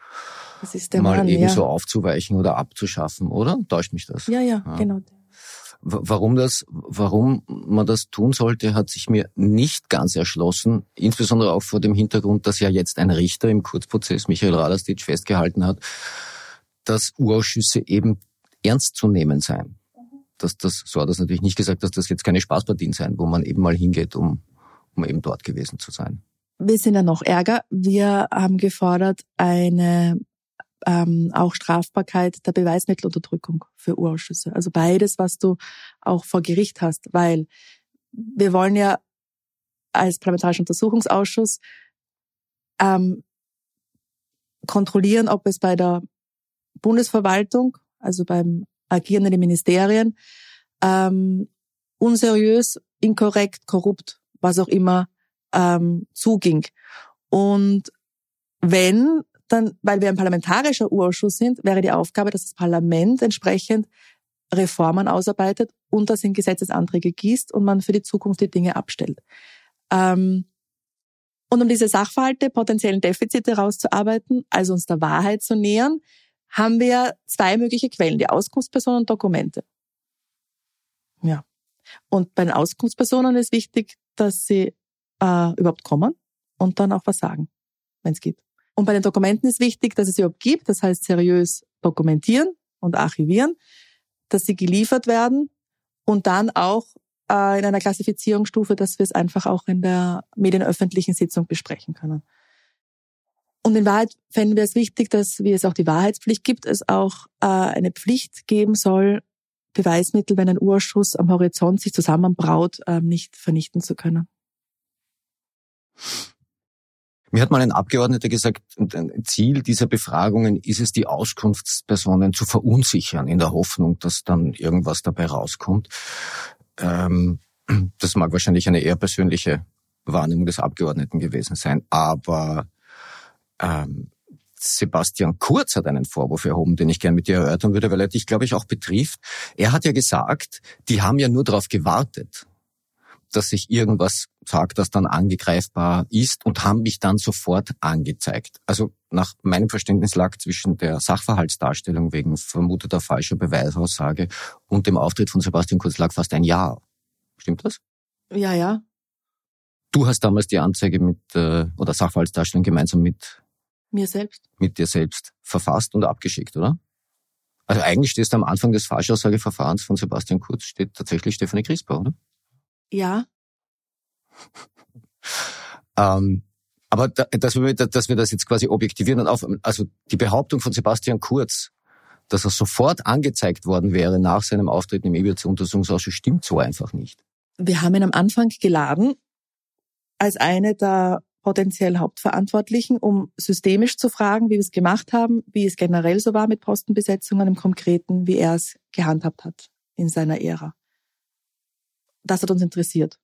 mal Mann, ebenso ja. aufzuweichen oder abzuschaffen, oder? Täuscht mich das? Ja, ja, ja, genau. Warum das, warum man das tun sollte, hat sich mir nicht ganz erschlossen. Insbesondere auch vor dem Hintergrund, dass ja jetzt ein Richter im Kurzprozess, Michael Radastitsch, festgehalten hat, dass Urausschüsse eben ernst zu nehmen seien. Dass das, so hat das natürlich nicht gesagt, dass das jetzt keine Spaßpartien seien, wo man eben mal hingeht, um, um eben dort gewesen zu sein. Wir sind ja noch ärger. Wir haben gefordert eine ähm, auch Strafbarkeit der Beweismittelunterdrückung für Urausschüsse. Also beides, was du auch vor Gericht hast, weil wir wollen ja als Parlamentarischer Untersuchungsausschuss ähm, kontrollieren, ob es bei der Bundesverwaltung, also beim Agieren in den Ministerien, ähm, unseriös, inkorrekt, korrupt, was auch immer ähm, zuging. Und wenn dann, weil wir ein parlamentarischer Urausschuss sind, wäre die Aufgabe, dass das Parlament entsprechend Reformen ausarbeitet und das in Gesetzesanträge gießt und man für die Zukunft die Dinge abstellt. Ähm, und um diese Sachverhalte, potenziellen Defizite rauszuarbeiten, also uns der Wahrheit zu nähern, haben wir zwei mögliche Quellen, die Auskunftspersonen und Dokumente. Ja. Und bei den Auskunftspersonen ist wichtig, dass sie äh, überhaupt kommen und dann auch was sagen, wenn es geht. Und bei den Dokumenten ist wichtig, dass es überhaupt gibt, das heißt seriös dokumentieren und archivieren, dass sie geliefert werden und dann auch äh, in einer Klassifizierungsstufe, dass wir es einfach auch in der medienöffentlichen Sitzung besprechen können. Und in Wahrheit fänden wir es wichtig, dass, wie es auch die Wahrheitspflicht gibt, es auch äh, eine Pflicht geben soll, Beweismittel, wenn ein Urschuss am Horizont sich zusammenbraut, äh, nicht vernichten zu können. Mir hat mal ein Abgeordneter gesagt, ein Ziel dieser Befragungen ist es, die Auskunftspersonen zu verunsichern, in der Hoffnung, dass dann irgendwas dabei rauskommt. Ähm, das mag wahrscheinlich eine eher persönliche Wahrnehmung des Abgeordneten gewesen sein, aber ähm, Sebastian Kurz hat einen Vorwurf erhoben, den ich gern mit dir erörtern würde, weil er dich, glaube ich, auch betrifft. Er hat ja gesagt, die haben ja nur darauf gewartet, dass sich irgendwas sagt, das dann angreifbar ist und haben mich dann sofort angezeigt. Also nach meinem Verständnis lag zwischen der Sachverhaltsdarstellung wegen vermuteter falscher Beweisaussage und dem Auftritt von Sebastian Kurz lag fast ein Jahr. Stimmt das? Ja, ja. Du hast damals die Anzeige mit äh, oder Sachverhaltsdarstellung gemeinsam mit mir selbst mit dir selbst verfasst und abgeschickt, oder? Also eigentlich stehst du am Anfang des Falschaussageverfahrens von Sebastian Kurz steht tatsächlich Stefanie Crisper, oder? Ja. ähm, aber da, dass, wir, dass wir das jetzt quasi objektivieren und auf, also die Behauptung von Sebastian Kurz, dass er sofort angezeigt worden wäre nach seinem Auftreten im EWC-Untersuchungsausschuss, stimmt so einfach nicht. Wir haben ihn am Anfang geladen als eine der potenziell Hauptverantwortlichen, um systemisch zu fragen, wie wir es gemacht haben, wie es generell so war mit Postenbesetzungen im Konkreten, wie er es gehandhabt hat in seiner Ära das hat uns interessiert.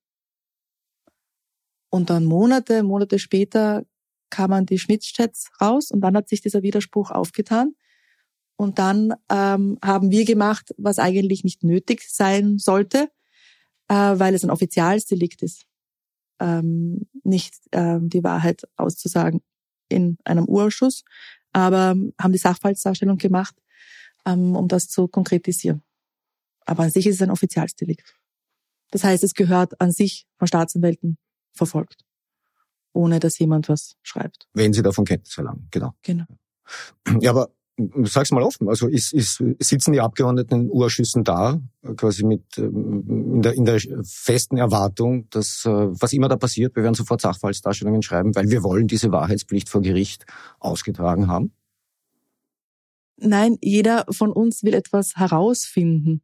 Und dann Monate, Monate später kamen die Schnittchats raus und dann hat sich dieser Widerspruch aufgetan. Und dann ähm, haben wir gemacht, was eigentlich nicht nötig sein sollte, äh, weil es ein Offizialsdelikt ist, ähm, nicht ähm, die Wahrheit auszusagen in einem Urausschuss, aber haben die Sachverhaltsdarstellung gemacht, ähm, um das zu konkretisieren. Aber an sich ist es ein Offizialsdelikt. Das heißt, es gehört an sich von Staatsanwälten verfolgt, ohne dass jemand was schreibt. Wenn sie davon Kenntnis verlangen, genau. Genau. Ja, aber sag's mal offen, also ist, ist, sitzen die Abgeordneten in Urschüssen da, quasi mit ähm, in der, in der festen Erwartung, dass äh, was immer da passiert, wir werden sofort Sachverhaltsdarstellungen schreiben, weil wir wollen diese Wahrheitspflicht vor Gericht ausgetragen haben? Nein, jeder von uns will etwas herausfinden.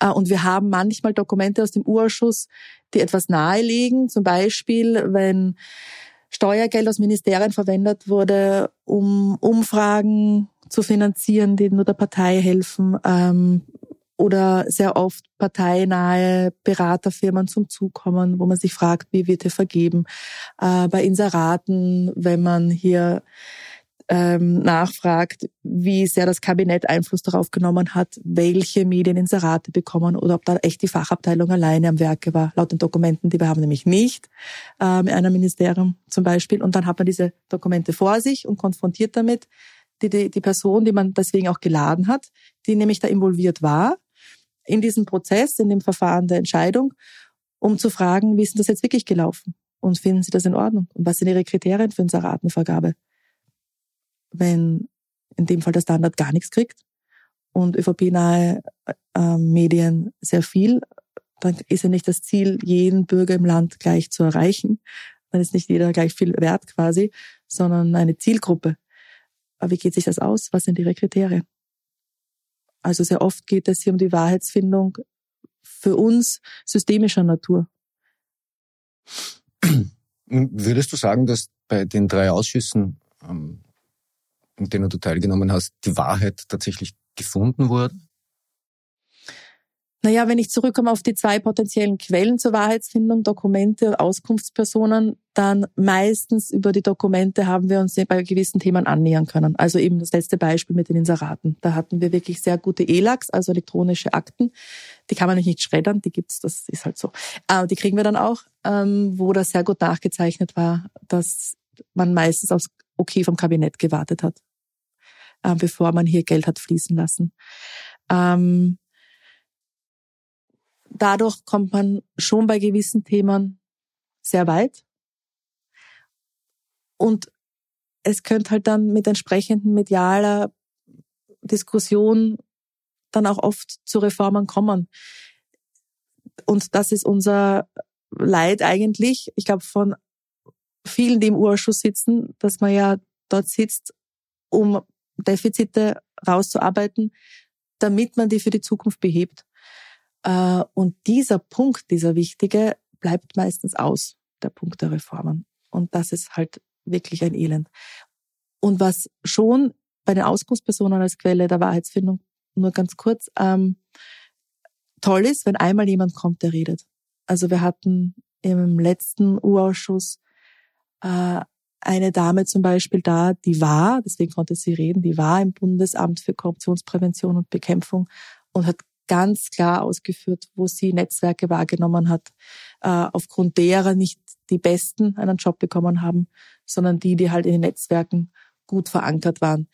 Äh, und wir haben manchmal Dokumente aus dem Urausschuss, die etwas nahelegen. Zum Beispiel, wenn Steuergeld aus Ministerien verwendet wurde, um Umfragen zu finanzieren, die nur der Partei helfen, ähm, oder sehr oft parteinahe Beraterfirmen zum Zug kommen, wo man sich fragt, wie wird hier vergeben. Äh, bei Inseraten, wenn man hier ähm, nachfragt, wie sehr das Kabinett Einfluss darauf genommen hat, welche Medien Inserate bekommen oder ob da echt die Fachabteilung alleine am Werke war. Laut den Dokumenten, die wir haben nämlich nicht, ähm, in einem Ministerium zum Beispiel. Und dann hat man diese Dokumente vor sich und konfrontiert damit die, die, die Person, die man deswegen auch geladen hat, die nämlich da involviert war in diesem Prozess, in dem Verfahren der Entscheidung, um zu fragen, wie ist denn das jetzt wirklich gelaufen? Und finden Sie das in Ordnung? Und was sind Ihre Kriterien für Inseratenvergabe? Wenn in dem Fall der Standard gar nichts kriegt und ÖVP-nahe äh, Medien sehr viel, dann ist ja nicht das Ziel, jeden Bürger im Land gleich zu erreichen. Dann ist nicht jeder gleich viel wert quasi, sondern eine Zielgruppe. Aber wie geht sich das aus? Was sind Ihre Kriterien? Also sehr oft geht es hier um die Wahrheitsfindung für uns systemischer Natur. Würdest du sagen, dass bei den drei Ausschüssen, ähm, in denen du teilgenommen hast, die Wahrheit tatsächlich gefunden wurde? Naja, wenn ich zurückkomme auf die zwei potenziellen Quellen zur Wahrheitsfindung, Dokumente Auskunftspersonen, dann meistens über die Dokumente haben wir uns bei gewissen Themen annähern können. Also eben das letzte Beispiel mit den Inseraten. Da hatten wir wirklich sehr gute ELACs, also elektronische Akten. Die kann man nicht schreddern, die gibt's, das ist halt so. Aber die kriegen wir dann auch, ähm, wo das sehr gut nachgezeichnet war, dass man meistens aufs Okay vom Kabinett gewartet hat, äh, bevor man hier Geld hat fließen lassen. Ähm, dadurch kommt man schon bei gewissen Themen sehr weit. Und es könnte halt dann mit entsprechenden medialer Diskussion dann auch oft zu Reformen kommen. Und das ist unser Leid eigentlich. Ich glaube, von vielen, die im Urschuss sitzen, dass man ja dort sitzt, um Defizite rauszuarbeiten, damit man die für die Zukunft behebt. Äh, und dieser Punkt, dieser wichtige, bleibt meistens aus, der Punkt der Reformen. Und das ist halt wirklich ein Elend. Und was schon bei den Auskunftspersonen als Quelle der Wahrheitsfindung nur ganz kurz ähm, toll ist, wenn einmal jemand kommt, der redet. Also wir hatten im letzten U-Ausschuss äh, eine Dame zum Beispiel da, die war, deswegen konnte sie reden, die war im Bundesamt für Korruptionsprävention und Bekämpfung und hat ganz klar ausgeführt, wo sie Netzwerke wahrgenommen hat, äh, aufgrund derer nicht die Besten einen Job bekommen haben, sondern die, die halt in den Netzwerken gut verankert waren.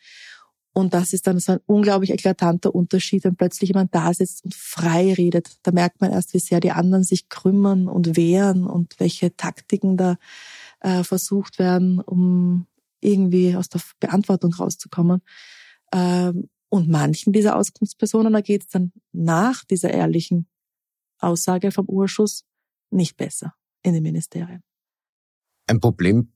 Und das ist dann so ein unglaublich eklatanter Unterschied, wenn plötzlich jemand da sitzt und frei redet. Da merkt man erst, wie sehr die anderen sich krümmen und wehren und welche Taktiken da äh, versucht werden, um irgendwie aus der Beantwortung rauszukommen. Ähm, und manchen dieser Auskunftspersonen, da geht es dann nach dieser ehrlichen Aussage vom Urschuss nicht besser in den Ministerien. Ein Problem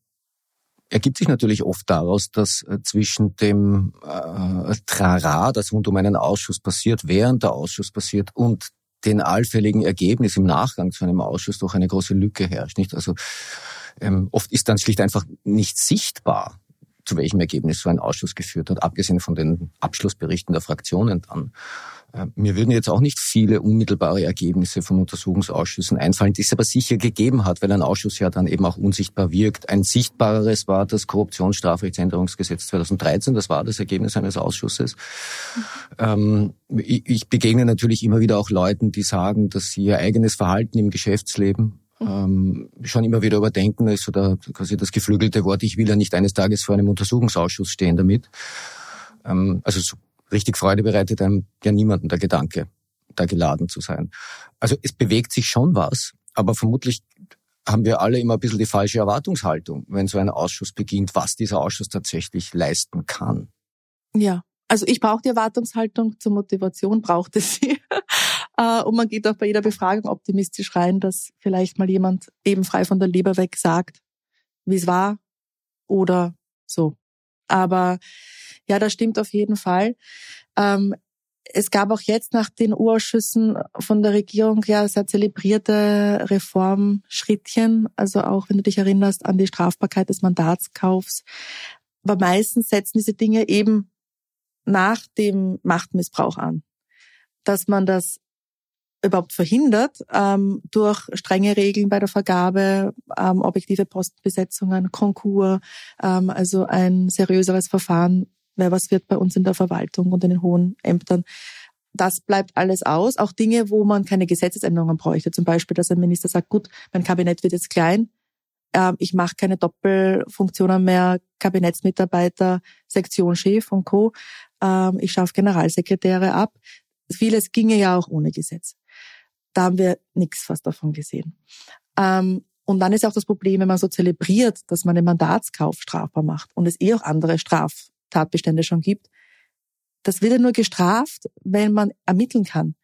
ergibt sich natürlich oft daraus, dass äh, zwischen dem äh, Trara, das rund um einen Ausschuss passiert, während der Ausschuss passiert und den allfälligen Ergebnis im Nachgang zu einem Ausschuss doch eine große Lücke herrscht. Nicht? Also ähm, oft ist dann schlicht einfach nicht sichtbar, zu welchem Ergebnis so ein Ausschuss geführt hat, abgesehen von den Abschlussberichten der Fraktionen dann. Äh, mir würden jetzt auch nicht viele unmittelbare Ergebnisse von Untersuchungsausschüssen einfallen, die es aber sicher gegeben hat, weil ein Ausschuss ja dann eben auch unsichtbar wirkt. Ein sichtbareres war das Korruptionsstrafrechtsänderungsgesetz 2013, das war das Ergebnis eines Ausschusses. Mhm. ich begegne natürlich immer wieder auch Leuten, die sagen, dass sie ihr eigenes Verhalten im Geschäftsleben ähm, schon immer wieder überdenken, ist so der, quasi das geflügelte Wort, ich will ja nicht eines Tages vor einem Untersuchungsausschuss stehen damit. Ähm, also so richtig Freude bereitet einem ja niemanden der Gedanke, da geladen zu sein. Also es bewegt sich schon was, aber vermutlich haben wir alle immer ein bisschen die falsche Erwartungshaltung, wenn so ein Ausschuss beginnt, was dieser Ausschuss tatsächlich leisten kann. Ja, also ich brauche die Erwartungshaltung zur Motivation, brauchte sie. Äh, und man geht auch bei jeder Befragung optimistisch rein, dass vielleicht mal jemand eben frei von der Leber weg sagt, wie es war oder so. Aber ja, das stimmt auf jeden Fall. Ähm, es gab auch jetzt nach den Urausschüssen von der Regierung ja sehr zelebrierte Reformschrittchen. Also auch wenn du dich erinnerst an die Strafbarkeit des Mandatskaufs. Aber meistens setzen diese Dinge eben nach dem Machtmissbrauch an. Dass man das überhaupt verhindert ähm, durch strenge Regeln bei der Vergabe, ähm, objektive Postbesetzungen, Konkurs, ähm, also ein seriöseres Verfahren, wer was wird bei uns in der Verwaltung und in den hohen Ämtern. Das bleibt alles aus. Auch Dinge, wo man keine Gesetzesänderungen bräuchte. Zum Beispiel, dass ein Minister sagt, gut, mein Kabinett wird jetzt klein, ähm, ich mache keine Doppelfunktionen mehr, Kabinettsmitarbeiter, Sektionschef und Co. Ähm, ich schaffe Generalsekretäre ab vieles ginge ja auch ohne Gesetz. Da haben wir nichts fast davon gesehen. Ähm, und dann ist auch das Problem, wenn man so zelebriert, dass man den Mandatskauf strafbar macht und es eh auch andere Straftatbestände schon gibt. Das wird ja nur gestraft, wenn man ermitteln kann.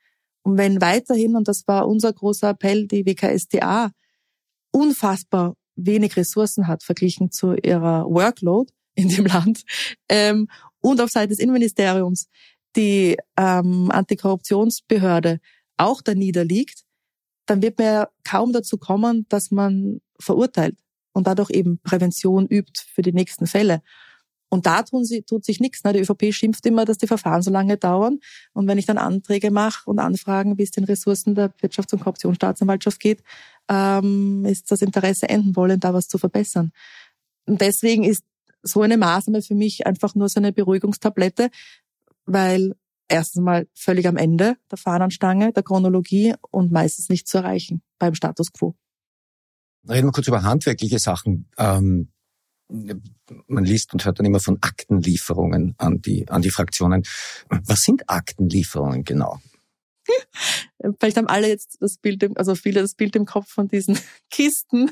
Und wenn weiterhin, und das war unser großer Appell, die WKSDA unfassbar wenig Ressourcen hat verglichen zu ihrer Workload in dem Land ähm, und auf Seite des Innenministeriums die ähm, Antikorruptionsbehörde auch da niederliegt, dann wird man ja kaum dazu kommen, dass man verurteilt und dadurch eben Prävention übt für die nächsten Fälle. Und da tun sie, tut sich nichts. Ne? Die ÖVP schimpft immer, dass die Verfahren so lange dauern. Und wenn ich dann Anträge mache und Anfragen, wie es den Ressourcen der Wirtschafts- und Korruptionsstaatsanwaltschaft geht, ähm, ist das Interesse enden wollen, da was zu verbessern. Und deswegen ist so eine Maßnahme für mich einfach nur so eine Beruhigungstablette, weil erstens mal völlig am Ende der Fahnenstange, der Chronologie und meistens nicht zu erreichen beim Status quo. Reden wir kurz über handwerkliche Sachen. Ähm, man liest und hört dann immer von Aktenlieferungen an die, an die Fraktionen. Was sind Aktenlieferungen genau? Vielleicht haben alle jetzt das Bild, im, also viele das Bild im Kopf von diesen Kisten,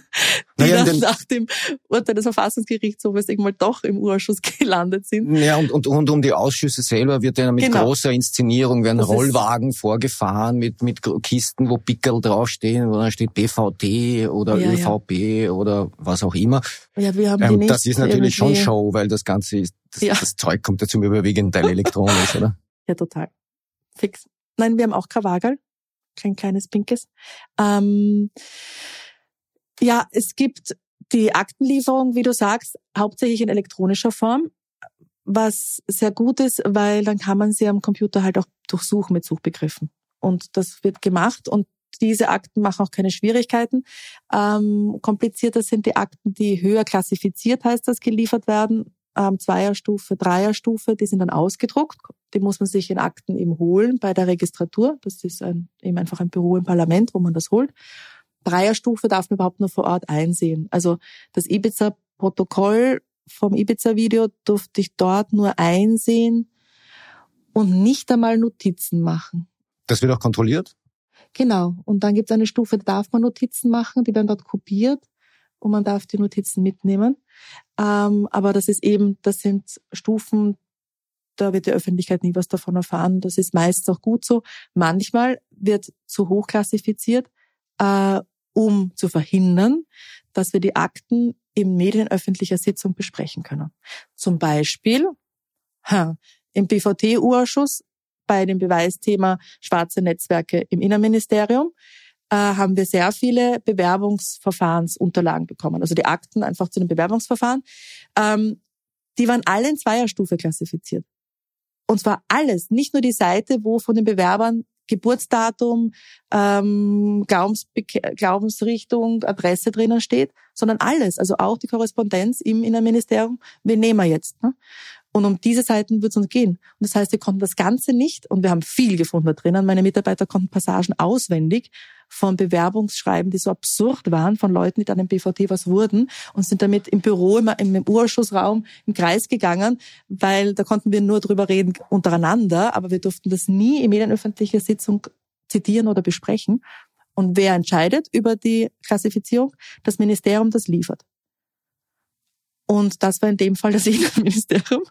die naja, dann nach dem Urteil des Verfassungsgerichtshofes irgendwann doch im Urschuss gelandet sind. Ja, und, und rund um die Ausschüsse selber wird ja mit genau. großer Inszenierung werden das Rollwagen vorgefahren mit, mit Kisten, wo Pickel draufstehen, wo dann steht BVD oder ja, ÖVP ja. oder was auch immer. Ja, wir haben die ähm, nicht Das ist natürlich schon Show, weil das Ganze ist, das, ja. das Zeug kommt ja zum überwiegenden Teil elektronisch, oder? Ja, total. Fix. Nein, wir haben auch Krawagel. Kein kleines pinkes. Ähm, ja, es gibt die Aktenlieferung, wie du sagst, hauptsächlich in elektronischer Form, was sehr gut ist, weil dann kann man sie am Computer halt auch durchsuchen mit Suchbegriffen. Und das wird gemacht und diese Akten machen auch keine Schwierigkeiten. Ähm, komplizierter sind die Akten, die höher klassifiziert heißt das, geliefert werden ähm, Zweierstufe, Dreierstufe, die sind dann ausgedruckt. Die muss man sich in Akten eben holen bei der Registratur. Das ist ein, eben einfach ein Büro im Parlament, wo man das holt. Dreierstufe darf man überhaupt nur vor Ort einsehen. Also das Ibiza-Protokoll vom Ibiza-Video durfte ich dort nur einsehen und nicht einmal Notizen machen. Das wird auch kontrolliert? Genau. Und dann gibt es eine Stufe, da darf man Notizen machen, die werden dort kopiert und man darf die Notizen mitnehmen. Ähm, aber das ist eben, das sind Stufen, da wird die Öffentlichkeit nie was davon erfahren. Das ist meistens auch gut so. Manchmal wird zu hoch klassifiziert, äh, um zu verhindern, dass wir die Akten im medienöffentlicher Sitzung besprechen können. Zum Beispiel ha, im BVT-Urschuss bei dem Beweisthema schwarze Netzwerke im Innenministerium äh, haben wir sehr viele Bewerbungsverfahrensunterlagen bekommen. Also die Akten einfach zu den Bewerbungsverfahren. Ähm, die waren alle in Zweierstufe klassifiziert. Und zwar alles, nicht nur die Seite, wo von den Bewerbern Geburtsdatum, ähm, Glaubensrichtung, Adresse drinnen steht, sondern alles, also auch die Korrespondenz im Innenministerium, wen nehmen wir jetzt? Ne? Und um diese Seiten wird es uns gehen. Und das heißt, wir konnten das Ganze nicht, und wir haben viel gefunden da drinnen. Meine Mitarbeiter konnten Passagen auswendig von Bewerbungsschreiben, die so absurd waren, von Leuten, die dann im BVT was wurden und sind damit im Büro, im, im Urschussraum im Kreis gegangen, weil da konnten wir nur drüber reden untereinander, aber wir durften das nie in medienöffentlicher Sitzung zitieren oder besprechen. Und wer entscheidet über die Klassifizierung? Das Ministerium, das liefert. Und das war in dem Fall das Innenministerium.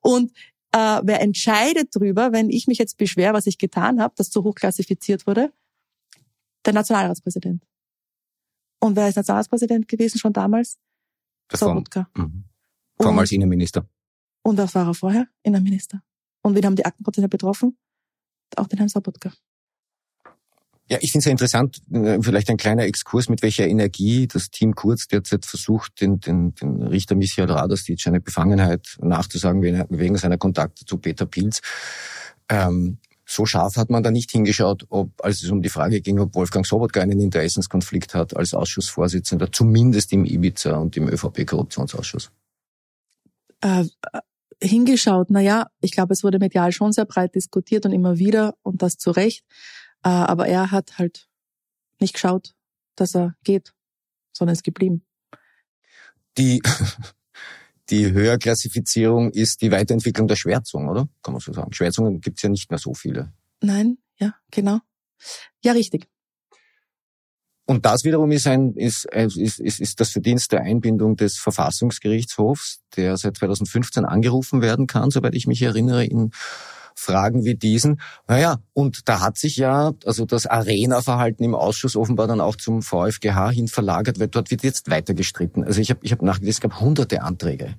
Und äh, wer entscheidet drüber, wenn ich mich jetzt beschwer, was ich getan habe, das zu hoch klassifiziert wurde? Der Nationalratspräsident. Und wer ist Nationalratspräsident gewesen schon damals? Das Sobotka. Mhm. Vormals Innenminister. Und was war er vorher? Innenminister. Und wen haben die Aktenprozesse betroffen? Auch den Herrn Sobotka. Ja, ich finde es ja interessant, äh, vielleicht ein kleiner Exkurs, mit welcher Energie das Team Kurz derzeit versucht, den, den, den Richter Michael Radostic eine Befangenheit nachzusagen wegen seiner Kontakte zu Peter Pilz. Ähm, so scharf hat man da nicht hingeschaut, ob, als es um die Frage ging, ob Wolfgang Sobotka einen Interessenskonflikt hat als Ausschussvorsitzender, zumindest im Ibiza und im ÖVP-Korruptionsausschuss. Äh, hingeschaut, na ja, ich glaube, es wurde medial schon sehr breit diskutiert und immer wieder und das zu Recht. Äh, aber er hat halt nicht geschaut, dass er geht, sondern ist geblieben. Die, die Höherklassifizierung ist die Weiterentwicklung der Schwärzung, oder? Kann man so sagen. Schwärzungen gibt es ja nicht mehr so viele Nein, ja, genau. Ja, richtig. Und das wiederum ist, ein, ist, ist, ist, ist das Verdienst der Einbindung des Verfassungsgerichtshofs, der seit 2015 angerufen werden kann, soweit ich mich erinnere, in Fragen wie diesen. Naja, und da hat sich ja also das Arena-Verhalten im Ausschuss offenbar dann auch zum VfGH hin verlagert, weil dort wird jetzt weiter gestritten. Also ich habe ich hab nachgedacht, es gab hunderte Anträge,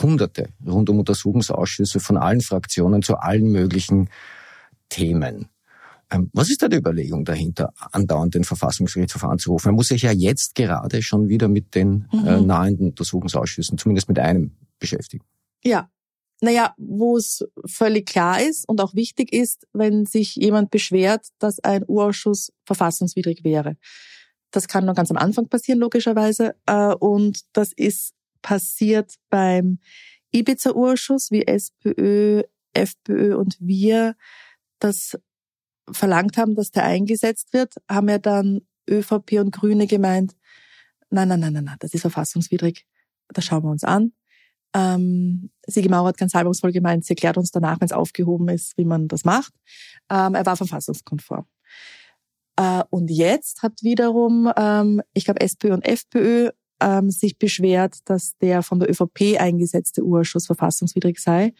hunderte rund um Untersuchungsausschüsse von allen Fraktionen zu allen möglichen Themen. Ähm, was ist da die Überlegung dahinter, andauernd den Verfassungsgerichtshof anzurufen? Man muss sich ja jetzt gerade schon wieder mit den äh, mhm. äh, nahenden Untersuchungsausschüssen, zumindest mit einem, beschäftigen. Ja, naja, wo es völlig klar ist und auch wichtig ist, wenn sich jemand beschwert, dass ein Urausschuss verfassungswidrig wäre. Das kann nur ganz am Anfang passieren, logischerweise. Äh, und das ist passiert beim Ibiza-Urschuss, wie SPÖ, FPÖ und wir das verlangt haben, dass der eingesetzt wird, haben ja dann ÖVP und Grüne gemeint, nein, nein, nein, nein, nein, das ist verfassungswidrig. Das schauen wir uns an. Ähm, Sigi Mauer hat ganz salbungsvoll gemeint, sie erklärt uns danach, wenn es aufgehoben ist, wie man das macht. Ähm, er war verfassungskonform. Äh, und jetzt hat wiederum, ähm, ich glaube, SPÖ und FPÖ ähm, sich beschwert, dass der von der ÖVP eingesetzte Urschuss verfassungswidrig sei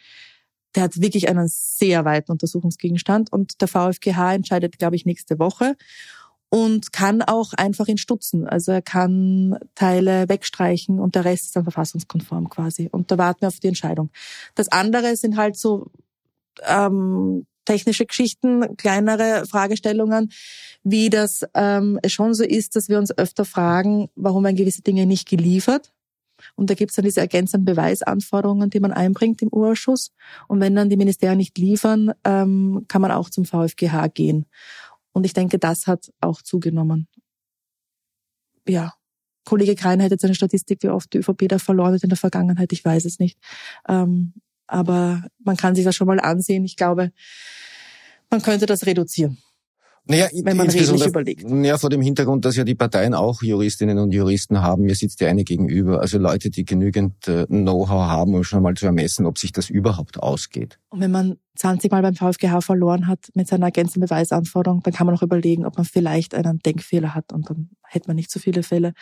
der hat wirklich einen sehr weiten Untersuchungsgegenstand und der VfGH entscheidet, glaube ich, nächste Woche und kann auch einfach ihn stutzen. Also er kann Teile wegstreichen und der Rest ist dann verfassungskonform quasi. Und da warten wir auf die Entscheidung. Das andere sind halt so ähm, technische Geschichten, kleinere Fragestellungen, wie das ähm, es schon so ist, dass wir uns öfter fragen, warum werden gewisse Dinge nicht geliefert und da gibt es dann diese ergänzenden Beweisanforderungen, die man einbringt im Urschuss. Und wenn dann die Ministerien nicht liefern, ähm, kann man auch zum VfGH gehen. Und ich denke, das hat auch zugenommen. Ja. Kollege Krein hat jetzt eine Statistik, wie oft die ÖVP da verloren hat in der Vergangenheit. Ich weiß es nicht. Ähm, aber man kann sich das schon mal ansehen. Ich glaube, man könnte das reduzieren. Naja, wenn man redlich überlegt. Ja, vor dem Hintergrund, dass ja die Parteien auch Juristinnen und Juristen haben. Mir sitzt ja eine gegenüber. Also Leute, die genügend äh, Know-how haben, um schon mal zu ermessen, ob sich das überhaupt ausgeht. Und wenn man 20 Mal beim VfGH verloren hat mit seiner ergänzenden Beweisanforderung, dann kann man auch überlegen, ob man vielleicht einen Denkfehler hat und dann hätte man nicht so viele Fälle.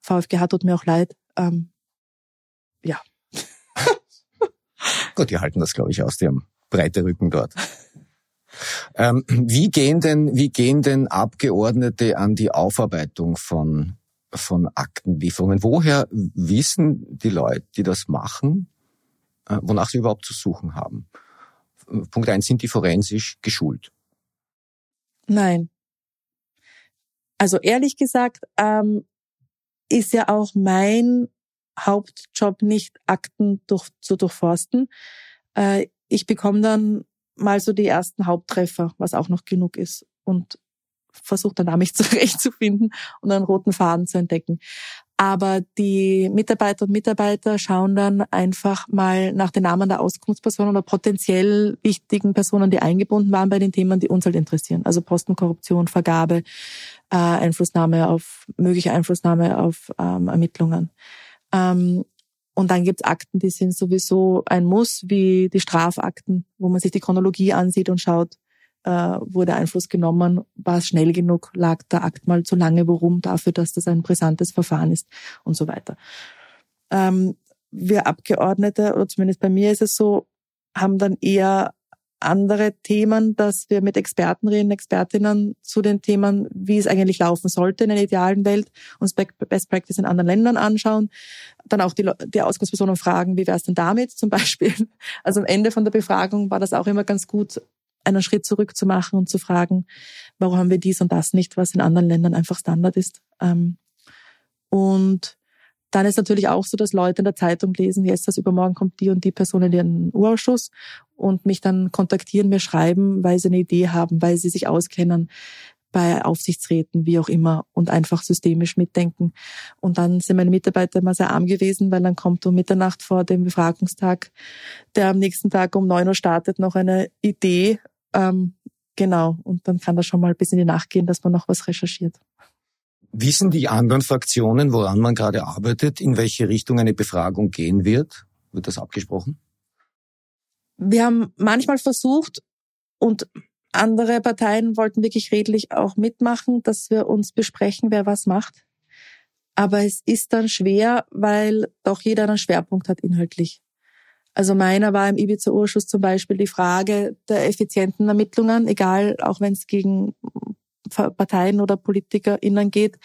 VfGH tut mir auch leid. Ähm, ja. Gut, die halten das, glaube ich, aus. Die haben breite Rücken dort. Ähm, wie gehen denn, wie gehen denn Abgeordnete an die Aufarbeitung von, von Aktenlieferungen? Woher wissen die Leute, die das machen, äh, wonach sie überhaupt zu suchen haben? Punkt eins, sind die forensisch geschult? Nein. Also ehrlich gesagt, ähm, ist ja auch mein Hauptjob nicht Akten durch, zu durchforsten. Äh, ich bekomme dann mal so die ersten Haupttreffer, was auch noch genug ist und versucht dann mich zurechtzufinden und einen roten Faden zu entdecken. Aber die Mitarbeiter und Mitarbeiter schauen dann einfach mal nach den Namen der Auskunftspersonen oder potenziell wichtigen Personen, die eingebunden waren bei den Themen, die uns halt interessieren. Also Postenkorruption, Vergabe, äh, Einflussnahme auf, mögliche Einflussnahme auf ähm, Ermittlungen. Ähm, und dann gibt's Akten, die sind sowieso ein Muss, wie die Strafakten, wo man sich die Chronologie ansieht und schaut, äh, wurde Einfluss genommen, war es schnell genug, lag der Akt mal zu lange, warum, dafür, dass das ein brisantes Verfahren ist und so weiter. Ähm, wir Abgeordnete, oder zumindest bei mir ist es so, haben dann eher andere Themen, dass wir mit Experten reden, Expertinnen zu den Themen, wie es eigentlich laufen sollte in einer idealen Welt, uns Best Practice in anderen Ländern anschauen, dann auch die, die Auskunftspersonen fragen, wie wäre es denn damit zum Beispiel. Also am Ende von der Befragung war das auch immer ganz gut, einen Schritt zurück zu machen und zu fragen, warum haben wir dies und das nicht, was in anderen Ländern einfach Standard ist. Ähm, und dann ist natürlich auch so, dass Leute in der Zeitung lesen, jetzt das übermorgen kommt die und die Person in ihren Urausschuss und mich dann kontaktieren, mir schreiben, weil sie eine Idee haben, weil sie sich auskennen bei Aufsichtsräten, wie auch immer, und einfach systemisch mitdenken. Und dann sind meine Mitarbeiter immer sehr arm gewesen, weil dann kommt um Mitternacht vor dem Befragungstag, der am nächsten Tag um neun Uhr startet, noch eine Idee. Ähm, genau. Und dann kann das schon mal bis in die Nacht gehen, dass man noch was recherchiert. Wissen die anderen Fraktionen, woran man gerade arbeitet, in welche Richtung eine Befragung gehen wird? Wird das abgesprochen? Wir haben manchmal versucht, und andere Parteien wollten wirklich redlich auch mitmachen, dass wir uns besprechen, wer was macht. Aber es ist dann schwer, weil doch jeder einen Schwerpunkt hat inhaltlich. Also meiner war im Ibiza-Urschuss zum Beispiel die Frage der effizienten Ermittlungen, egal, auch wenn es gegen Parteien oder PolitikerInnen geht,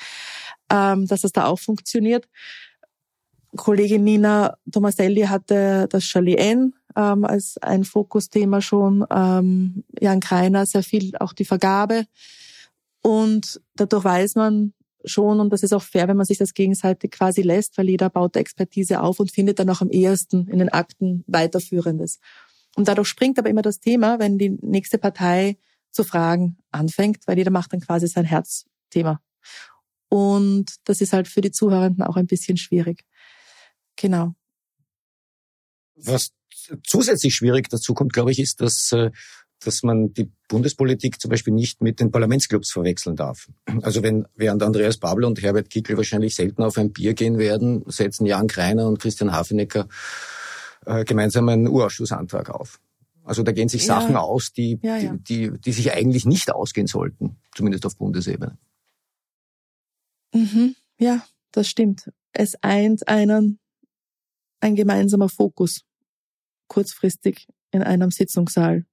ähm, dass es da auch funktioniert. Kollegin Nina Tomaselli hatte das Charlie N ähm, als ein Fokusthema schon, ähm, Jan Kreiner sehr viel auch die Vergabe. Und dadurch weiß man schon, und das ist auch fair, wenn man sich das gegenseitig quasi lässt, weil jeder baut Expertise auf und findet dann auch am ehesten in den Akten weiterführendes. Und dadurch springt aber immer das Thema, wenn die nächste Partei zu fragen anfängt, weil jeder macht dann quasi sein Herzthema. Und das ist halt für die Zuhörenden auch ein bisschen schwierig. Genau. Was zusätzlich schwierig dazu kommt, glaube ich, ist, dass, äh, dass man die Bundespolitik zum Beispiel nicht mit den Parlamentsclubs verwechseln darf. Also wenn während Andreas Babel und Herbert Kickl wahrscheinlich selten auf ein Bier gehen werden, setzen Jan Kreiner und Christian Hafenecker äh, gemeinsam einen Urausschussantrag auf. Also da gehen sich ja. Sachen aus, die, ja, ja. Die, die, die sich eigentlich nicht ausgehen sollten, zumindest auf Bundesebene. Mhm. Ja, das stimmt. Es eint einen ein gemeinsamer Fokus kurzfristig in einem Sitzungssaal,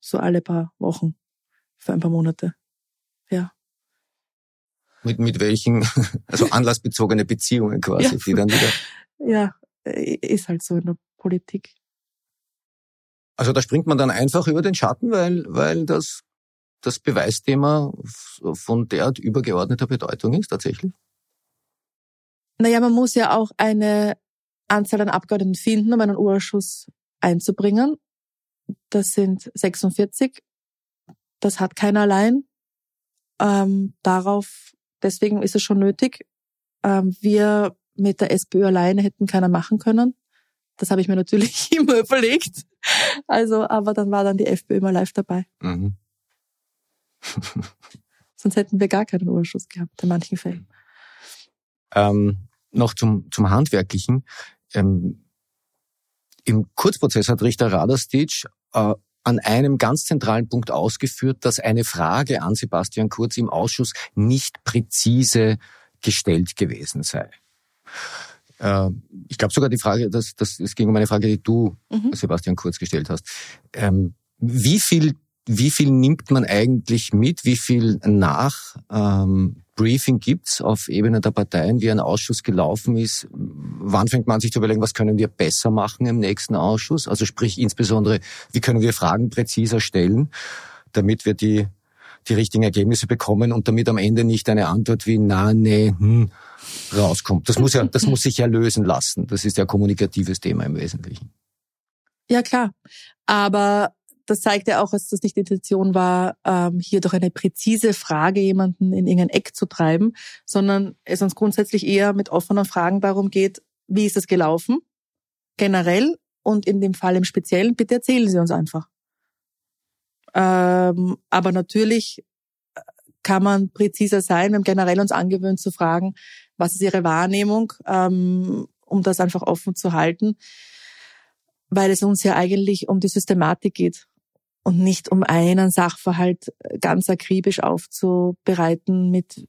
so alle paar Wochen für ein paar Monate. Ja. Mit, mit welchen, also anlassbezogene Beziehungen quasi, ja. die dann wieder. Ja, ist halt so in der Politik. Also da springt man dann einfach über den Schatten, weil, weil das, das Beweisthema von derart übergeordneter Bedeutung ist tatsächlich? Naja, man muss ja auch eine Anzahl an Abgeordneten finden, um einen Urschuss einzubringen. Das sind 46. Das hat keiner allein. Ähm, darauf, deswegen ist es schon nötig. Ähm, wir mit der SPÖ alleine hätten keiner machen können. Das habe ich mir natürlich immer überlegt. Also, aber dann war dann die FPÖ immer live dabei. Mhm. Sonst hätten wir gar keinen Urschuss gehabt in manchen Fällen. Ähm, noch zum, zum Handwerklichen. Ähm, Im Kurzprozess hat Richter Raderstitsch äh, an einem ganz zentralen Punkt ausgeführt, dass eine Frage an Sebastian Kurz im Ausschuss nicht präzise gestellt gewesen sei. Äh, ich glaube sogar die Frage, dass, dass es ging um eine Frage, die du, mhm. Sebastian Kurz, gestellt hast. Ähm, wie viel wie viel nimmt man eigentlich mit? Wie viel nach ähm, Briefing gibt's auf Ebene der Parteien, wie ein Ausschuss gelaufen ist? Wann fängt man sich zu überlegen, was können wir besser machen im nächsten Ausschuss? Also sprich insbesondere, wie können wir Fragen präziser stellen, damit wir die, die richtigen Ergebnisse bekommen und damit am Ende nicht eine Antwort wie na, nee, hm, rauskommt. Das muss ja, das muss sich ja lösen lassen. Das ist ja kommunikatives Thema im Wesentlichen. Ja, klar. Aber das zeigt ja auch, dass das nicht die Intention war, ähm, hier durch eine präzise Frage jemanden in irgendein Eck zu treiben, sondern es uns grundsätzlich eher mit offenen Fragen darum geht, wie ist es gelaufen, generell und in dem Fall im Speziellen, bitte erzählen Sie uns einfach. Ähm, aber natürlich äh, kann man präziser sein. Wir haben generell uns angewöhnt zu fragen, was ist Ihre Wahrnehmung, ähm, um das einfach offen zu halten, weil es uns ja eigentlich um die Systematik geht und nicht um einen Sachverhalt ganz akribisch aufzubereiten mit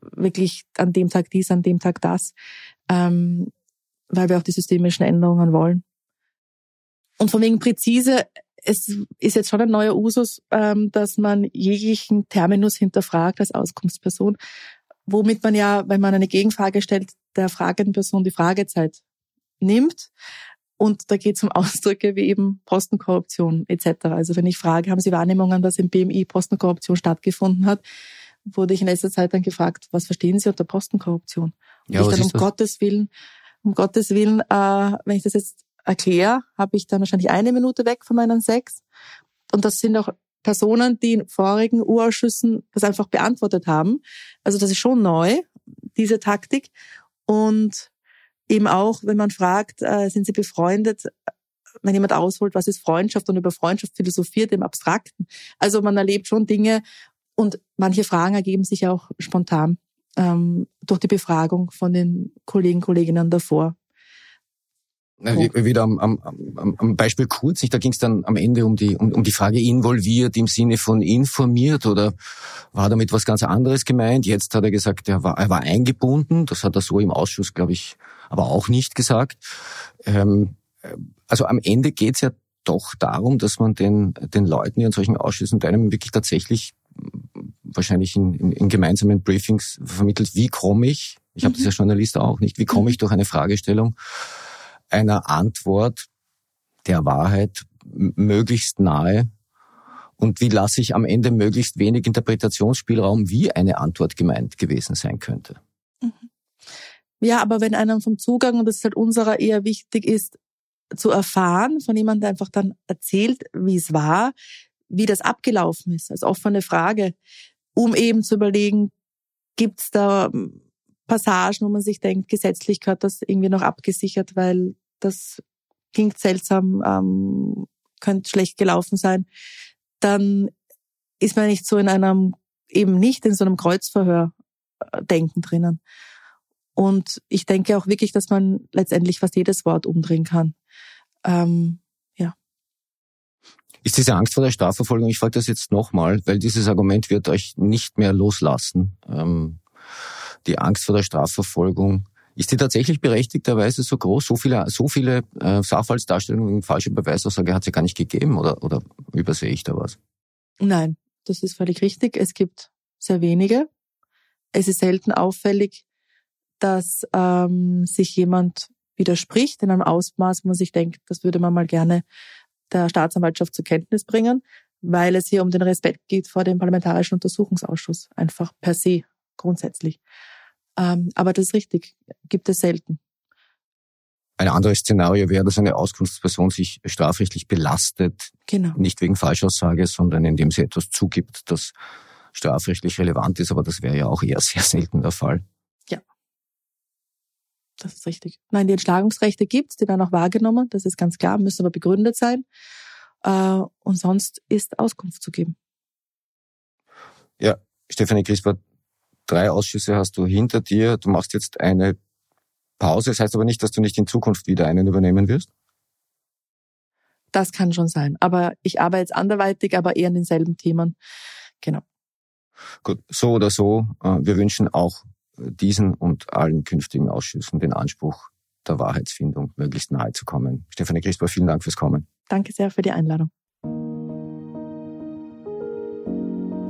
wirklich an dem Tag dies, an dem Tag das, ähm, weil wir auch die systemischen Änderungen wollen. Und von wegen präzise, es ist jetzt schon ein neuer Usus, ähm, dass man jeglichen Terminus hinterfragt als Auskunftsperson, womit man ja, wenn man eine Gegenfrage stellt, der fragenden Person die Fragezeit nimmt. Und da geht es um Ausdrücke wie eben Postenkorruption etc. Also wenn ich frage, haben Sie Wahrnehmungen, dass im BMI Postenkorruption stattgefunden hat, wurde ich in letzter Zeit dann gefragt, was verstehen Sie unter Postenkorruption? Und ja, ich dann um das? Gottes Willen, um Gottes Willen, äh, wenn ich das jetzt erkläre, habe ich dann wahrscheinlich eine Minute weg von meinen sechs. Und das sind auch Personen, die in vorigen Urausschüssen das einfach beantwortet haben. Also das ist schon neu, diese Taktik. Und eben auch, wenn man fragt, äh, sind sie befreundet, wenn jemand ausholt, was ist Freundschaft und über Freundschaft philosophiert im Abstrakten. Also man erlebt schon Dinge und manche Fragen ergeben sich auch spontan ähm, durch die Befragung von den Kollegen, Kolleginnen davor. Na, wieder am, am, am Beispiel Kurz, da ging es dann am Ende um die, um, um die Frage involviert im Sinne von informiert oder war damit was ganz anderes gemeint? Jetzt hat er gesagt, er war, er war eingebunden. Das hat er so im Ausschuss, glaube ich, aber auch nicht gesagt. Ähm, also am Ende geht's ja doch darum, dass man den, den Leuten, die an solchen Ausschüssen teilnehmen, wirklich tatsächlich wahrscheinlich in, in, in gemeinsamen Briefings vermittelt, wie komme ich, ich habe mhm. das ja Journalist auch nicht, wie komme ich durch eine Fragestellung einer Antwort der Wahrheit möglichst nahe und wie lasse ich am Ende möglichst wenig Interpretationsspielraum, wie eine Antwort gemeint gewesen sein könnte. Mhm. Ja, aber wenn einem vom Zugang, und das ist halt unserer eher wichtig ist, zu erfahren von jemandem, einfach dann erzählt, wie es war, wie das abgelaufen ist, als offene Frage, um eben zu überlegen, gibt es da Passagen, wo man sich denkt, gesetzlich gehört das irgendwie noch abgesichert, weil das klingt seltsam, ähm, könnte schlecht gelaufen sein, dann ist man nicht so in einem, eben nicht in so einem Kreuzverhör äh, drinnen. Und ich denke auch wirklich, dass man letztendlich fast jedes Wort umdrehen kann. Ähm, ja. Ist diese Angst vor der Strafverfolgung, ich frage das jetzt nochmal, weil dieses Argument wird euch nicht mehr loslassen. Ähm, die Angst vor der Strafverfolgung, ist die tatsächlich berechtigterweise so groß? So viele, so viele äh, Sachverhaltsdarstellungen, falsche Beweisaussage hat es ja gar nicht gegeben oder, oder übersehe ich da was? Nein, das ist völlig richtig. Es gibt sehr wenige. Es ist selten auffällig, dass ähm, sich jemand widerspricht in einem Ausmaß, wo man sich denkt, das würde man mal gerne der Staatsanwaltschaft zur Kenntnis bringen, weil es hier um den Respekt geht vor dem Parlamentarischen Untersuchungsausschuss, einfach per se grundsätzlich. Ähm, aber das ist richtig, gibt es selten. Ein anderes Szenario wäre, dass eine Auskunftsperson sich strafrechtlich belastet, genau. nicht wegen Falschaussage, sondern indem sie etwas zugibt, das strafrechtlich relevant ist, aber das wäre ja auch eher sehr selten der Fall. Das ist richtig. Nein, die Entschlagungsrechte gibt's, die werden auch wahrgenommen, das ist ganz klar, müssen aber begründet sein. Äh, und sonst ist Auskunft zu geben. Ja, Stefanie Crisper, drei Ausschüsse hast du hinter dir. Du machst jetzt eine Pause. Das heißt aber nicht, dass du nicht in Zukunft wieder einen übernehmen wirst? Das kann schon sein. Aber ich arbeite jetzt anderweitig, aber eher an denselben Themen. Genau. Gut, so oder so. Äh, wir wünschen auch diesen und allen künftigen Ausschüssen den Anspruch der Wahrheitsfindung möglichst nahe zu kommen. Stefanie Crisper, vielen Dank fürs Kommen. Danke sehr für die Einladung.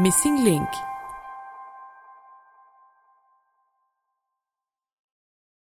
Missing Link